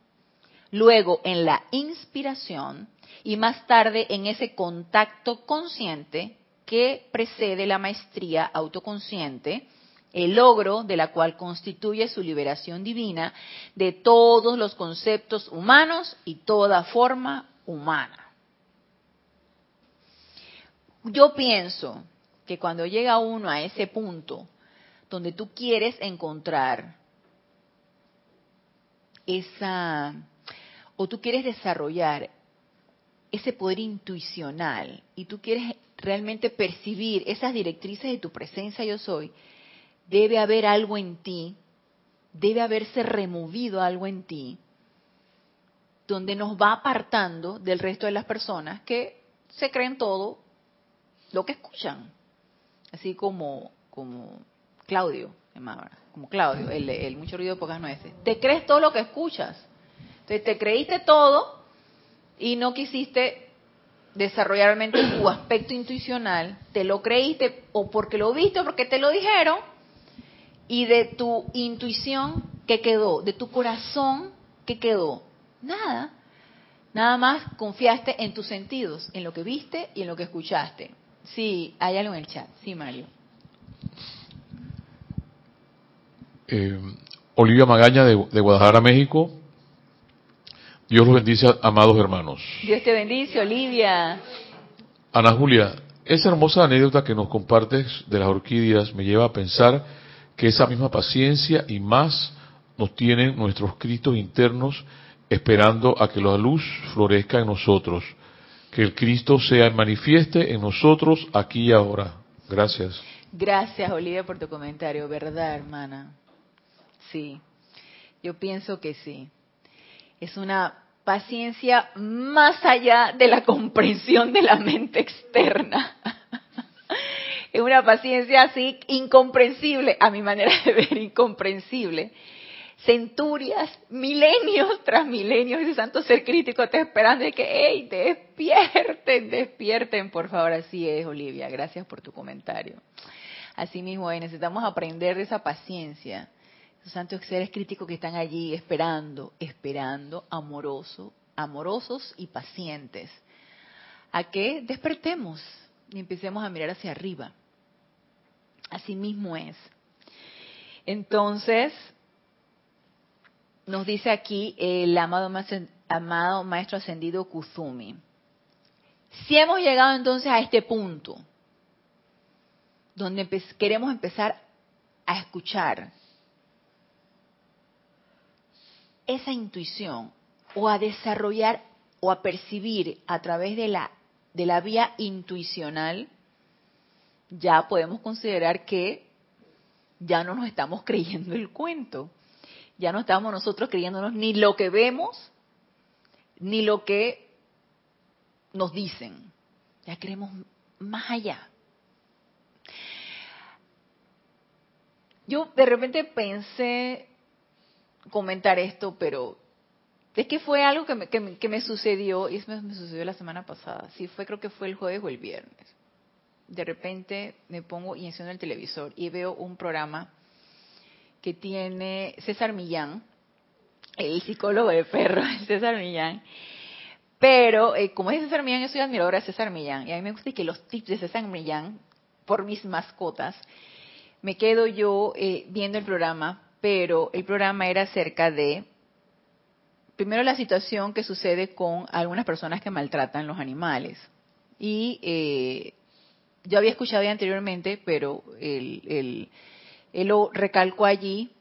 luego en la inspiración y más tarde en ese contacto consciente que precede la maestría autoconsciente el logro de la cual constituye su liberación divina de todos los conceptos humanos y toda forma humana. Yo pienso que cuando llega uno a ese punto donde tú quieres encontrar esa, o tú quieres desarrollar ese poder intuicional y tú quieres realmente percibir esas directrices de tu presencia yo soy, debe haber algo en ti, debe haberse removido algo en ti, donde nos va apartando del resto de las personas que se creen todo lo que escuchan. Así como, como Claudio, como Claudio, el, el mucho ruido de pocas nueces. Te crees todo lo que escuchas. Entonces te creíste todo y no quisiste desarrollar realmente tu aspecto intuicional, te lo creíste o porque lo viste o porque te lo dijeron y de tu intuición, ¿qué quedó? De tu corazón, ¿qué quedó? Nada. Nada más confiaste en tus sentidos, en lo que viste y en lo que escuchaste. Sí, hay algo en el chat. Sí, Mario. Eh, Olivia Magaña de, de, Guadalajara, México. Dios los bendice, amados hermanos. Dios te bendice, Olivia. Ana Julia, esa hermosa anécdota que nos compartes de las orquídeas me lleva a pensar que esa misma paciencia y más nos tienen nuestros Cristos internos esperando a que la luz florezca en nosotros, que el Cristo sea manifieste en nosotros aquí y ahora. Gracias. Gracias, Olivia, por tu comentario. ¿Verdad, hermana? Sí, yo pienso que sí. Es una paciencia más allá de la comprensión de la mente externa [LAUGHS] es una paciencia así incomprensible, a mi manera de ver, incomprensible. Centurias, milenios tras milenios, ese santo ser crítico está esperando y que, hey, despierten, despierten, por favor. Así es, Olivia, gracias por tu comentario. Así mismo, necesitamos aprender de esa paciencia. Esos santos seres críticos que están allí esperando, esperando, amoroso, amorosos y pacientes, a que despertemos y empecemos a mirar hacia arriba. Así mismo es. Entonces, nos dice aquí el amado, amado Maestro Ascendido Kuzumi. Si hemos llegado entonces a este punto, donde queremos empezar a escuchar esa intuición o a desarrollar o a percibir a través de la, de la vía intuicional, ya podemos considerar que ya no nos estamos [LAUGHS] creyendo el cuento. Ya no estamos nosotros creyéndonos ni lo que vemos, ni lo que nos dicen. Ya creemos más allá. Yo de repente pensé comentar esto, pero es que fue algo que me, que, me sucedió, y eso me sucedió la semana pasada. Sí, fue, creo que fue el jueves o el viernes de repente me pongo y enciendo el televisor y veo un programa que tiene César Millán, el psicólogo de perros, [LAUGHS] César Millán. Pero eh, como es César Millán, yo soy admiradora de César Millán. Y a mí me gusta que los tips de César Millán, por mis mascotas, me quedo yo eh, viendo el programa, pero el programa era acerca de, primero la situación que sucede con algunas personas que maltratan los animales. Y eh, yo había escuchado anteriormente, pero el, él lo recalcó allí,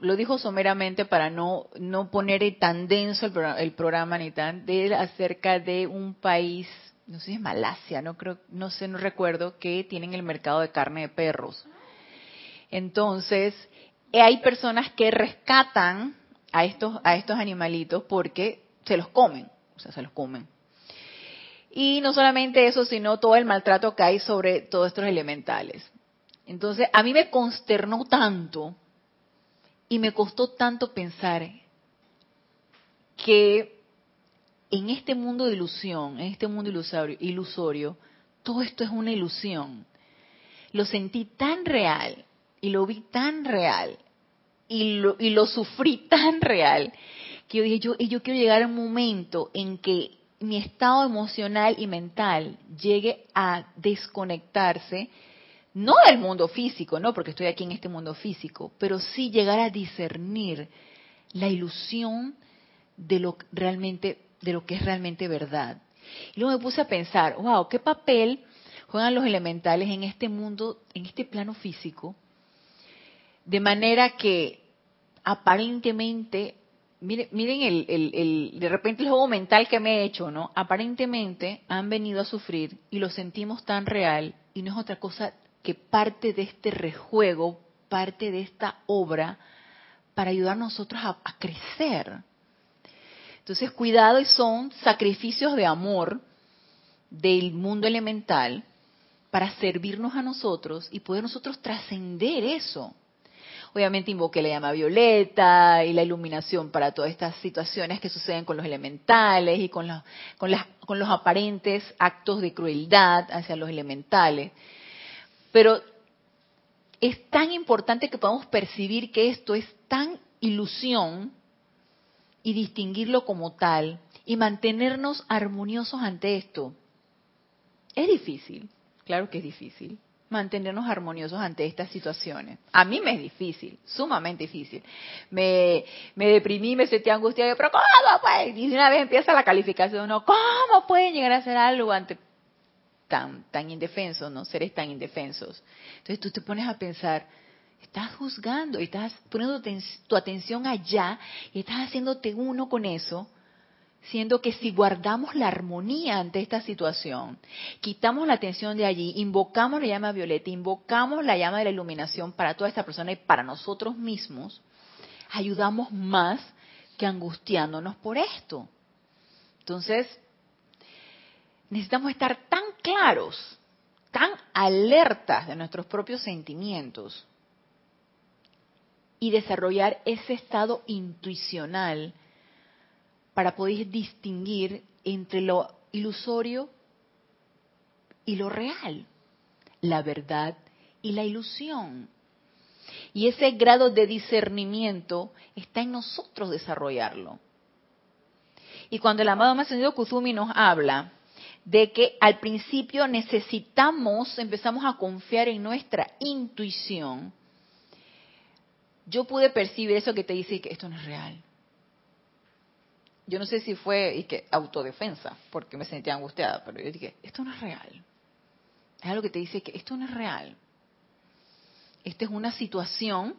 lo dijo someramente para no, no poner tan denso el, programa, el programa ni tan, de acerca de un país, no sé si es Malasia, no creo, no sé, no recuerdo, que tienen el mercado de carne de perros. Entonces, hay personas que rescatan a estos, a estos animalitos porque se los comen, o sea, se los comen. Y no solamente eso, sino todo el maltrato que hay sobre todos estos elementales. Entonces, a mí me consternó tanto y me costó tanto pensar que en este mundo de ilusión, en este mundo ilusorio, ilusorio, todo esto es una ilusión. Lo sentí tan real y lo vi tan real y lo, y lo sufrí [LAUGHS] tan real que yo dije, yo, yo quiero llegar a un momento en que mi estado emocional y mental llegue a desconectarse, no del mundo físico, no porque estoy aquí en este mundo físico, pero sí llegar a discernir la ilusión de lo realmente, de lo que es realmente verdad. Y luego me puse a pensar, wow, qué papel juegan los elementales en este mundo, en este plano físico, de manera que aparentemente miren, miren el, el, de repente el juego mental que me he hecho, ¿no? Aparentemente han venido a sufrir y lo sentimos tan real y no es otra cosa que parte de este rejuego, parte de esta obra para ayudar a nosotros a crecer. Entonces, cuidado y son sacrificios de amor del mundo elemental para servirnos a nosotros y poder nosotros trascender eso obviamente invoqué la llama violeta y la iluminación para todas estas situaciones que suceden con los elementales y con, con, con los aparentes actos de crueldad hacia los elementales. Pero es tan importante que podamos percibir que esto es tan ilusión y distinguirlo como tal y mantenernos armoniosos ante esto. Es difícil, claro que es difícil mantenernos armoniosos ante estas situaciones. A mí me es difícil, sumamente difícil. Me, me deprimí, me sentí angustiada, pero ¿cómo pues? Y una vez empieza la calificación, ¿no? ¿Cómo pueden llegar a hacer algo ante tan, tan indefensos, ¿no? Seres tan indefensos. Entonces tú te pones a pensar, estás juzgando y estás poniendo tu atención allá y estás haciéndote uno con eso siendo que si guardamos la armonía ante esta situación, quitamos la atención de allí, invocamos la llama violeta, invocamos la llama de la iluminación para toda esta persona y para nosotros mismos, ayudamos más que angustiándonos por esto. Entonces, necesitamos estar tan claros, tan alertas de nuestros propios sentimientos y desarrollar ese estado intuicional para poder distinguir entre lo ilusorio y lo real, la verdad y la ilusión. Y ese grado de discernimiento está en nosotros desarrollarlo. Y cuando el amado más Kuzumi nos habla de que al principio necesitamos, empezamos a confiar en nuestra intuición, yo pude percibir eso que te dice que esto no es real yo no sé si fue y que autodefensa, porque me sentía angustiada, pero yo dije, esto no es real. Es algo que te dice que esto no es real. Esta es una situación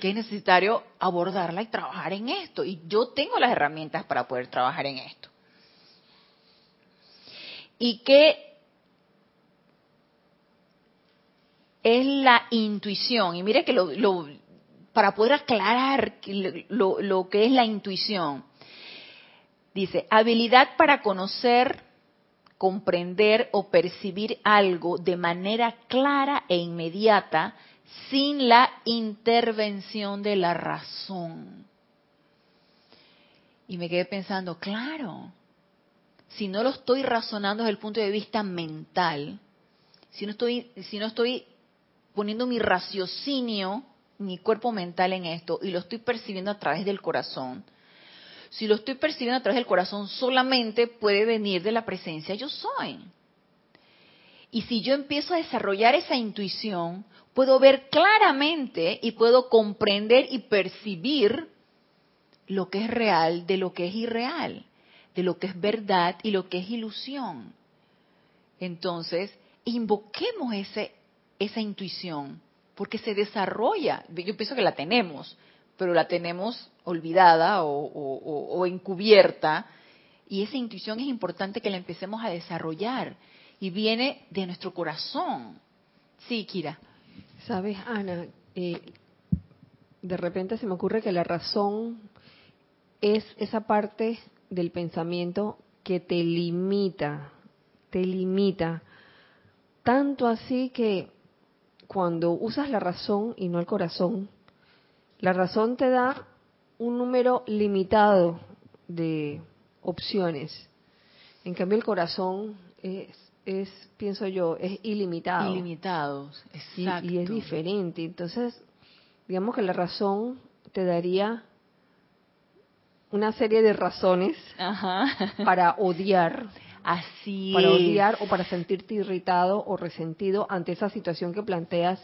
que es necesario abordarla y trabajar en esto. Y yo tengo las herramientas para poder trabajar en esto. Y que es la intuición. Y mire que lo, para poder aclarar lo, lo que es la intuición, Dice, habilidad para conocer, comprender o percibir algo de manera clara e inmediata sin la intervención de la razón. Y me quedé pensando, claro, si no lo estoy razonando desde el punto de vista mental, si no estoy, si no estoy poniendo mi raciocinio, mi cuerpo mental en esto y lo estoy percibiendo a través del corazón, si lo estoy percibiendo a través del corazón, solamente puede venir de la presencia yo soy. Y si yo empiezo a desarrollar esa intuición, puedo ver claramente y puedo comprender y percibir lo que es real de lo que es irreal, de lo que es verdad y lo que es ilusión. Entonces, invoquemos ese, esa intuición porque se desarrolla. Yo pienso que la tenemos, pero la tenemos olvidada o, encubierta. Y esa intuición es importante que la empecemos a desarrollar. Y viene de nuestro corazón. Sí, Kira. Sabes, Ana, eh, de repente se me ocurre que la razón es esa parte del pensamiento que te limita, te limita. Tanto así que cuando usas la razón y no el corazón, la razón te da un número limitado de opciones. En cambio el corazón es, es pienso yo, es ilimitado. Ilimitados, exacto. Y, y es diferente. Entonces, digamos que la razón te daría una serie de razones [LAUGHS] para odiar. Así para odiar o para sentirte irritado o resentido ante esa situación que planteas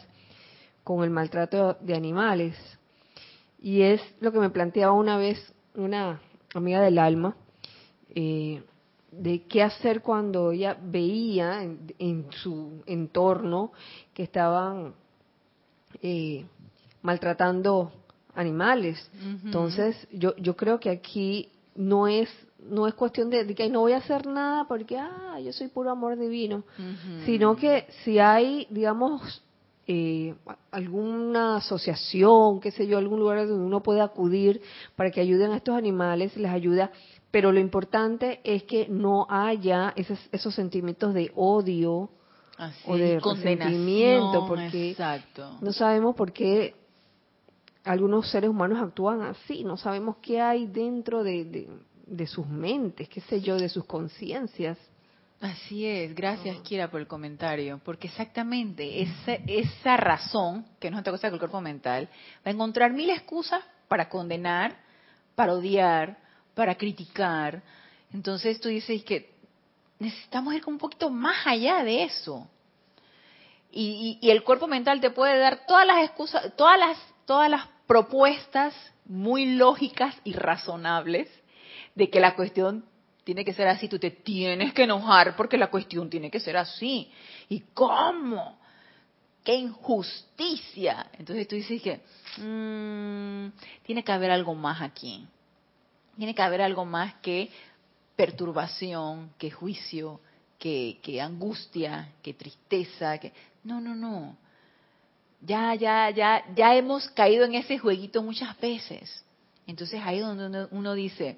con el maltrato de animales. Y es lo que me planteaba una vez una amiga del alma, eh, de qué hacer cuando ella veía en, su entorno que estaban eh, maltratando animales. Entonces, yo, yo creo que aquí no es no es cuestión de, que no voy a hacer nada porque ah, yo soy puro amor divino, sino que si hay, digamos, eh, alguna asociación, qué sé yo, algún lugar donde uno puede acudir para que ayuden a estos animales, les ayuda, pero lo importante es que no haya esos, esos sentimientos de odio o de resentimiento, porque no sabemos por qué algunos seres humanos actúan así, no sabemos qué hay dentro de, de, sus mentes, qué sé yo, de sus conciencias. Así es, gracias Kira por el comentario, porque exactamente esa, esa razón, que no es otra cosa que el cuerpo mental, va a encontrar mil excusas para condenar, para odiar, para criticar. Entonces tú dices que necesitamos ir un poquito más allá de eso. Y, y, y, el cuerpo mental te puede dar todas las excusas, todas las, todas las propuestas muy lógicas y razonables de que la cuestión tiene que ser así, tú te tienes que enojar porque la cuestión tiene que ser así. ¿Y cómo? ¡Qué injusticia! Entonces tú dices que mmm, tiene que haber algo más aquí. Tiene que haber algo más que perturbación, que juicio, que, angustia, que tristeza. Que... No, no, no ya, ya, ya, ya hemos caído en ese jueguito muchas veces. Entonces ahí es donde uno, dice,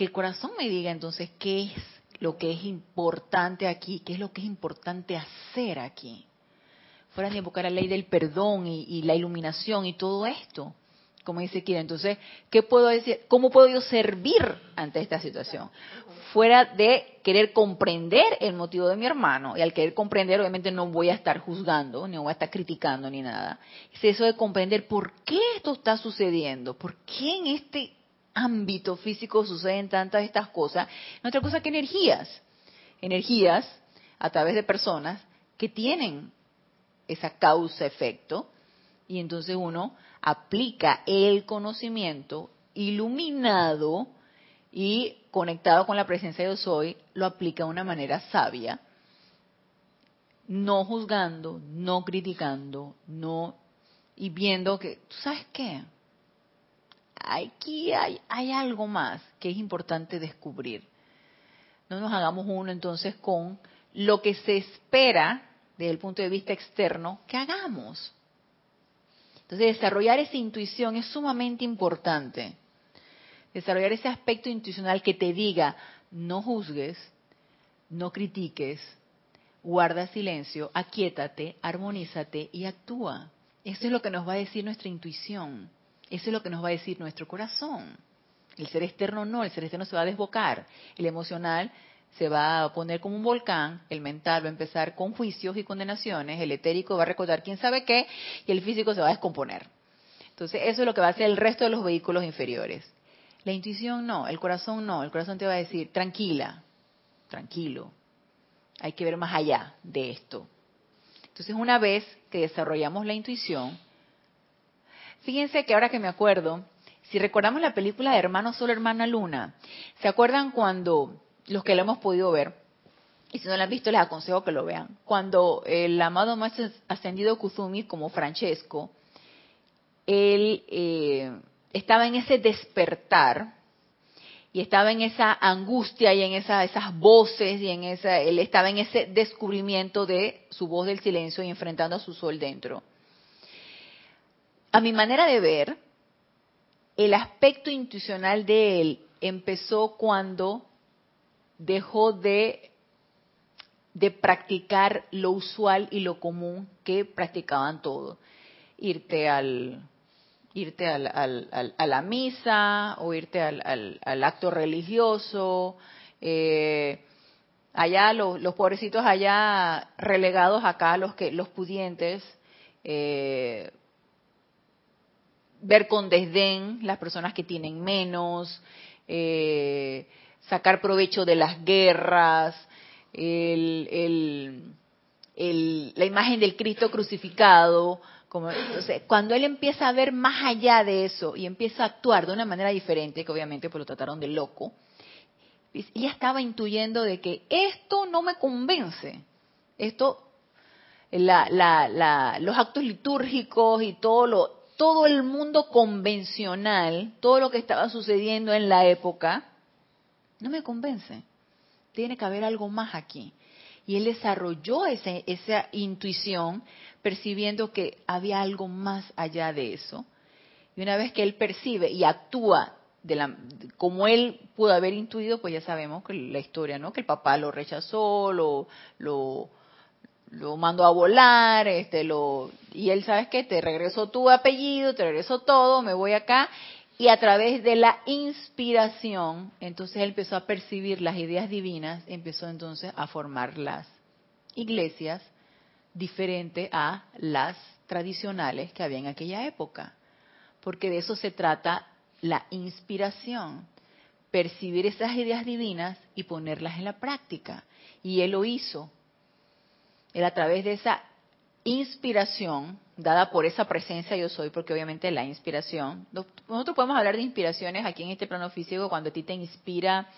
que el corazón me diga entonces qué es lo que es importante aquí, qué es lo que es importante hacer aquí. Fuera de invocar la ley del perdón y, y la iluminación y todo esto como dice Kira. Entonces, ¿qué puedo decir? ¿Cómo puedo yo servir ante esta situación? Fuera de querer comprender el motivo de mi hermano. Y al querer comprender, obviamente no voy a estar juzgando, ni voy a estar criticando, ni nada. Es eso de comprender por qué esto está sucediendo, por qué en este ámbito físico suceden tantas estas cosas. Otra cosa que energías. Energías a través de personas que tienen esa causa-efecto. Y entonces uno aplica el conocimiento iluminado y conectado con la presencia de soy, lo aplica de una manera sabia, no juzgando, no criticando, no y viendo que, ¿tú sabes qué? Aquí hay, hay algo más que es importante descubrir. No nos hagamos uno entonces con lo que se espera desde el punto de vista externo que hagamos. Entonces, desarrollar esa intuición es sumamente importante. Desarrollar ese aspecto intuicional que te diga, no juzgues, no critiques, guarda silencio, aquietate, armonízate y actúa. Eso es lo que nos va a decir nuestra intuición. Eso es lo que nos va a decir nuestro corazón. El ser externo no, el ser externo se va a desbocar. El emocional se va a poner como un volcán, el mental va a empezar con juicios y condenaciones, el etérico va a recordar quién sabe qué y el físico se va a descomponer. Entonces eso es lo que va a hacer el resto de los vehículos inferiores. La intuición no, el corazón no, el corazón te va a decir, tranquila, tranquilo, hay que ver más allá de esto. Entonces una vez que desarrollamos la intuición, fíjense que ahora que me acuerdo, si recordamos la película de Hermano Sol, Hermana Luna, ¿se acuerdan cuando los que lo hemos podido ver, y si no lo han visto les aconsejo que lo vean. Cuando el amado más ascendido Kuzumi, como Francesco, él eh, estaba en ese despertar y estaba en esa angustia y en esa, esas voces y en esa, él estaba en ese descubrimiento de su voz del silencio y enfrentando a su sol dentro. A mi manera de ver, el aspecto intuicional de él empezó cuando dejó de, de practicar lo usual y lo común que practicaban todos. Irte al, irte al, al, a la misa o irte al, acto religioso. Eh, allá los, los, pobrecitos allá relegados acá los que los pudientes eh, ver con desdén las personas que tienen menos eh, sacar provecho de las guerras el, la imagen del Cristo crucificado como, cuando él empieza a ver más allá de eso y empieza a actuar de una manera diferente, que obviamente pues lo trataron de loco, ya estaba intuyendo de que esto no me convence. Esto, la, la, los actos litúrgicos y todo lo, todo el mundo convencional, todo lo que estaba sucediendo en la época, no me convence. Tiene que haber algo más aquí. Y él desarrolló esa intuición percibiendo que había algo más allá de eso. Y una vez que él percibe y actúa como él pudo haber intuido, pues ya sabemos que la historia, ¿no? Que el papá lo rechazó, lo, lo, lo mandó a volar, este, lo, y él, ¿sabes qué? Te regresó tu apellido, te regresó todo, me voy acá. Y a través de la inspiración, entonces él empezó a percibir las ideas divinas, empezó entonces a formar las iglesias, diferente a las tradicionales que había en aquella época. Porque de eso se trata la inspiración, percibir esas ideas divinas y ponerlas en la práctica. Y él lo hizo. Él a través de esa inspiración dada por esa presencia yo soy, porque obviamente la inspiración, nosotros podemos hablar de inspiraciones aquí en este plano físico cuando a ti te inspira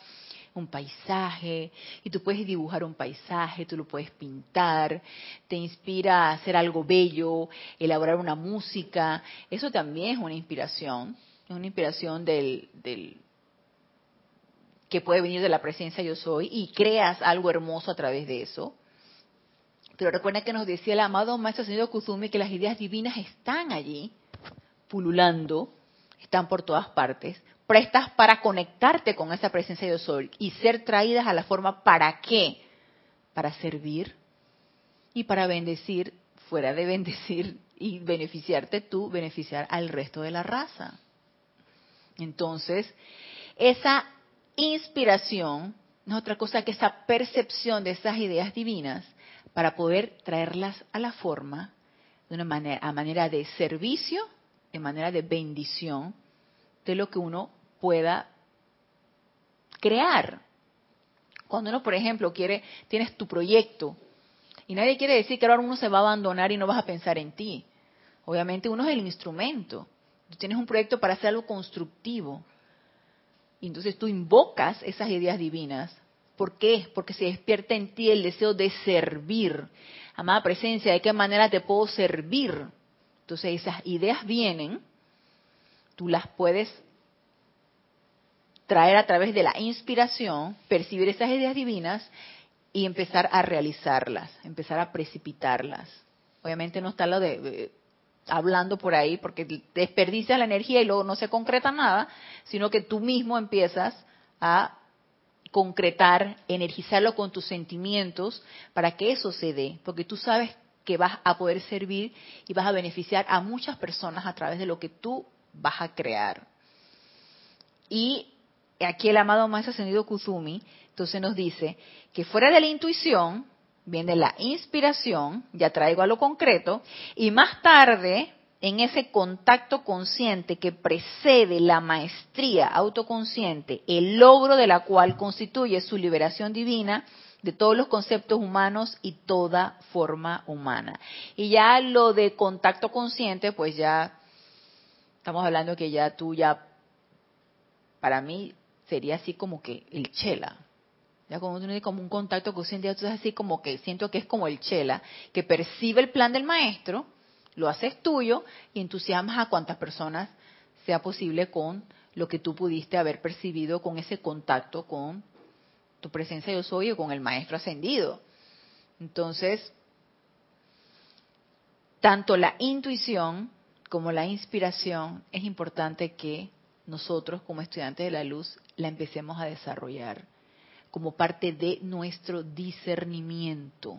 un paisaje y tú puedes dibujar un paisaje, tú lo puedes pintar, te inspira a hacer algo bello, elaborar una música, eso también es una inspiración, es una inspiración del que puede venir de la presencia yo soy y creas algo hermoso a través de eso. Pero recuerda que nos decía el amado Maestro Señor Kuzumi que las ideas divinas están allí, pululando, están por todas partes, prestas para conectarte con esa presencia de Sol y ser traídas a la forma para qué? Para servir y para bendecir, fuera de bendecir y beneficiarte tú, beneficiar al resto de la raza. Entonces, esa inspiración no es otra cosa que esa percepción de esas ideas divinas para poder traerlas a la forma de una manera, a manera de servicio, de manera de bendición de lo que uno pueda crear. Cuando uno, por ejemplo, quiere, tienes tu proyecto y nadie quiere decir que ahora uno se va a abandonar y no vas a pensar en ti. Obviamente uno es el instrumento. Tú tienes un proyecto para hacer algo constructivo. Y entonces tú invocas esas ideas divinas. ¿Por qué? Porque se despierta en ti el deseo de servir. Amada presencia, ¿de qué manera te puedo servir? Entonces esas ideas vienen, tú las puedes traer a través de la inspiración, percibir esas ideas divinas y empezar a realizarlas, empezar a precipitarlas. Obviamente no está lo de hablando por ahí porque desperdicias la energía y luego no se concreta nada, sino que tú mismo empiezas a concretar, energizarlo con tus sentimientos para que eso se dé, porque tú sabes que vas a poder servir y vas a beneficiar a muchas personas a través de lo que tú vas a crear. Y aquí el amado más ascendido Kuzumi, entonces nos dice que fuera de la intuición viene la inspiración, ya traigo a lo concreto, y más tarde, en ese contacto consciente que precede la maestría autoconsciente, el logro de la cual constituye su liberación divina, de todos los conceptos humanos y toda forma humana. Y ya lo de contacto consciente, pues ya estamos hablando que ya tú ya, para mí, sería así como que el chela. Ya cuando uno tiene como un contacto con un día, entonces así como que siento que es como el chela, que percibe el plan del maestro, lo haces tuyo y entusiasmas a cuantas personas sea posible con lo que tú pudiste haber percibido con ese contacto con tu presencia yo soy o con el maestro ascendido. Entonces, tanto la intuición como la inspiración es importante que nosotros como estudiantes de la luz la empecemos a desarrollar como parte de nuestro discernimiento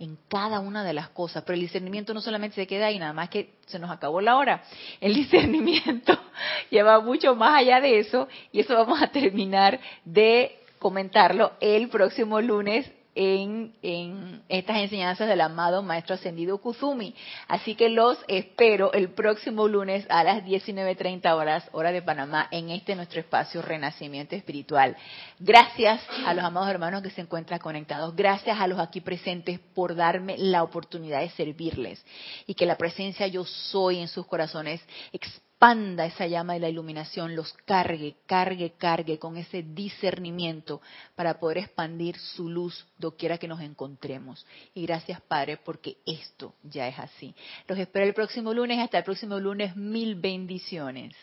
en cada una de las cosas. Pero el discernimiento no solamente se queda ahí, nada más que se nos acabó la hora. El [LAUGHS] discernimiento [LAUGHS] lleva mucho más allá de eso y eso vamos a terminar de comentarlo el próximo lunes en, en, estas enseñanzas del amado Maestro Ascendido Kuzumi. Así que los espero el próximo lunes a las 19.30 horas, hora de Panamá, en este nuestro espacio Renacimiento Espiritual. Gracias a los amados hermanos que se encuentran conectados. Gracias a los aquí presentes por darme la oportunidad de servirles. Y que la presencia yo soy en sus corazones expanda esa llama de la iluminación, los cargue, cargue, cargue con ese discernimiento para poder expandir su luz doquiera que nos encontremos. Y gracias Padre porque esto ya es así. Los espero el próximo lunes, hasta el próximo lunes, mil bendiciones.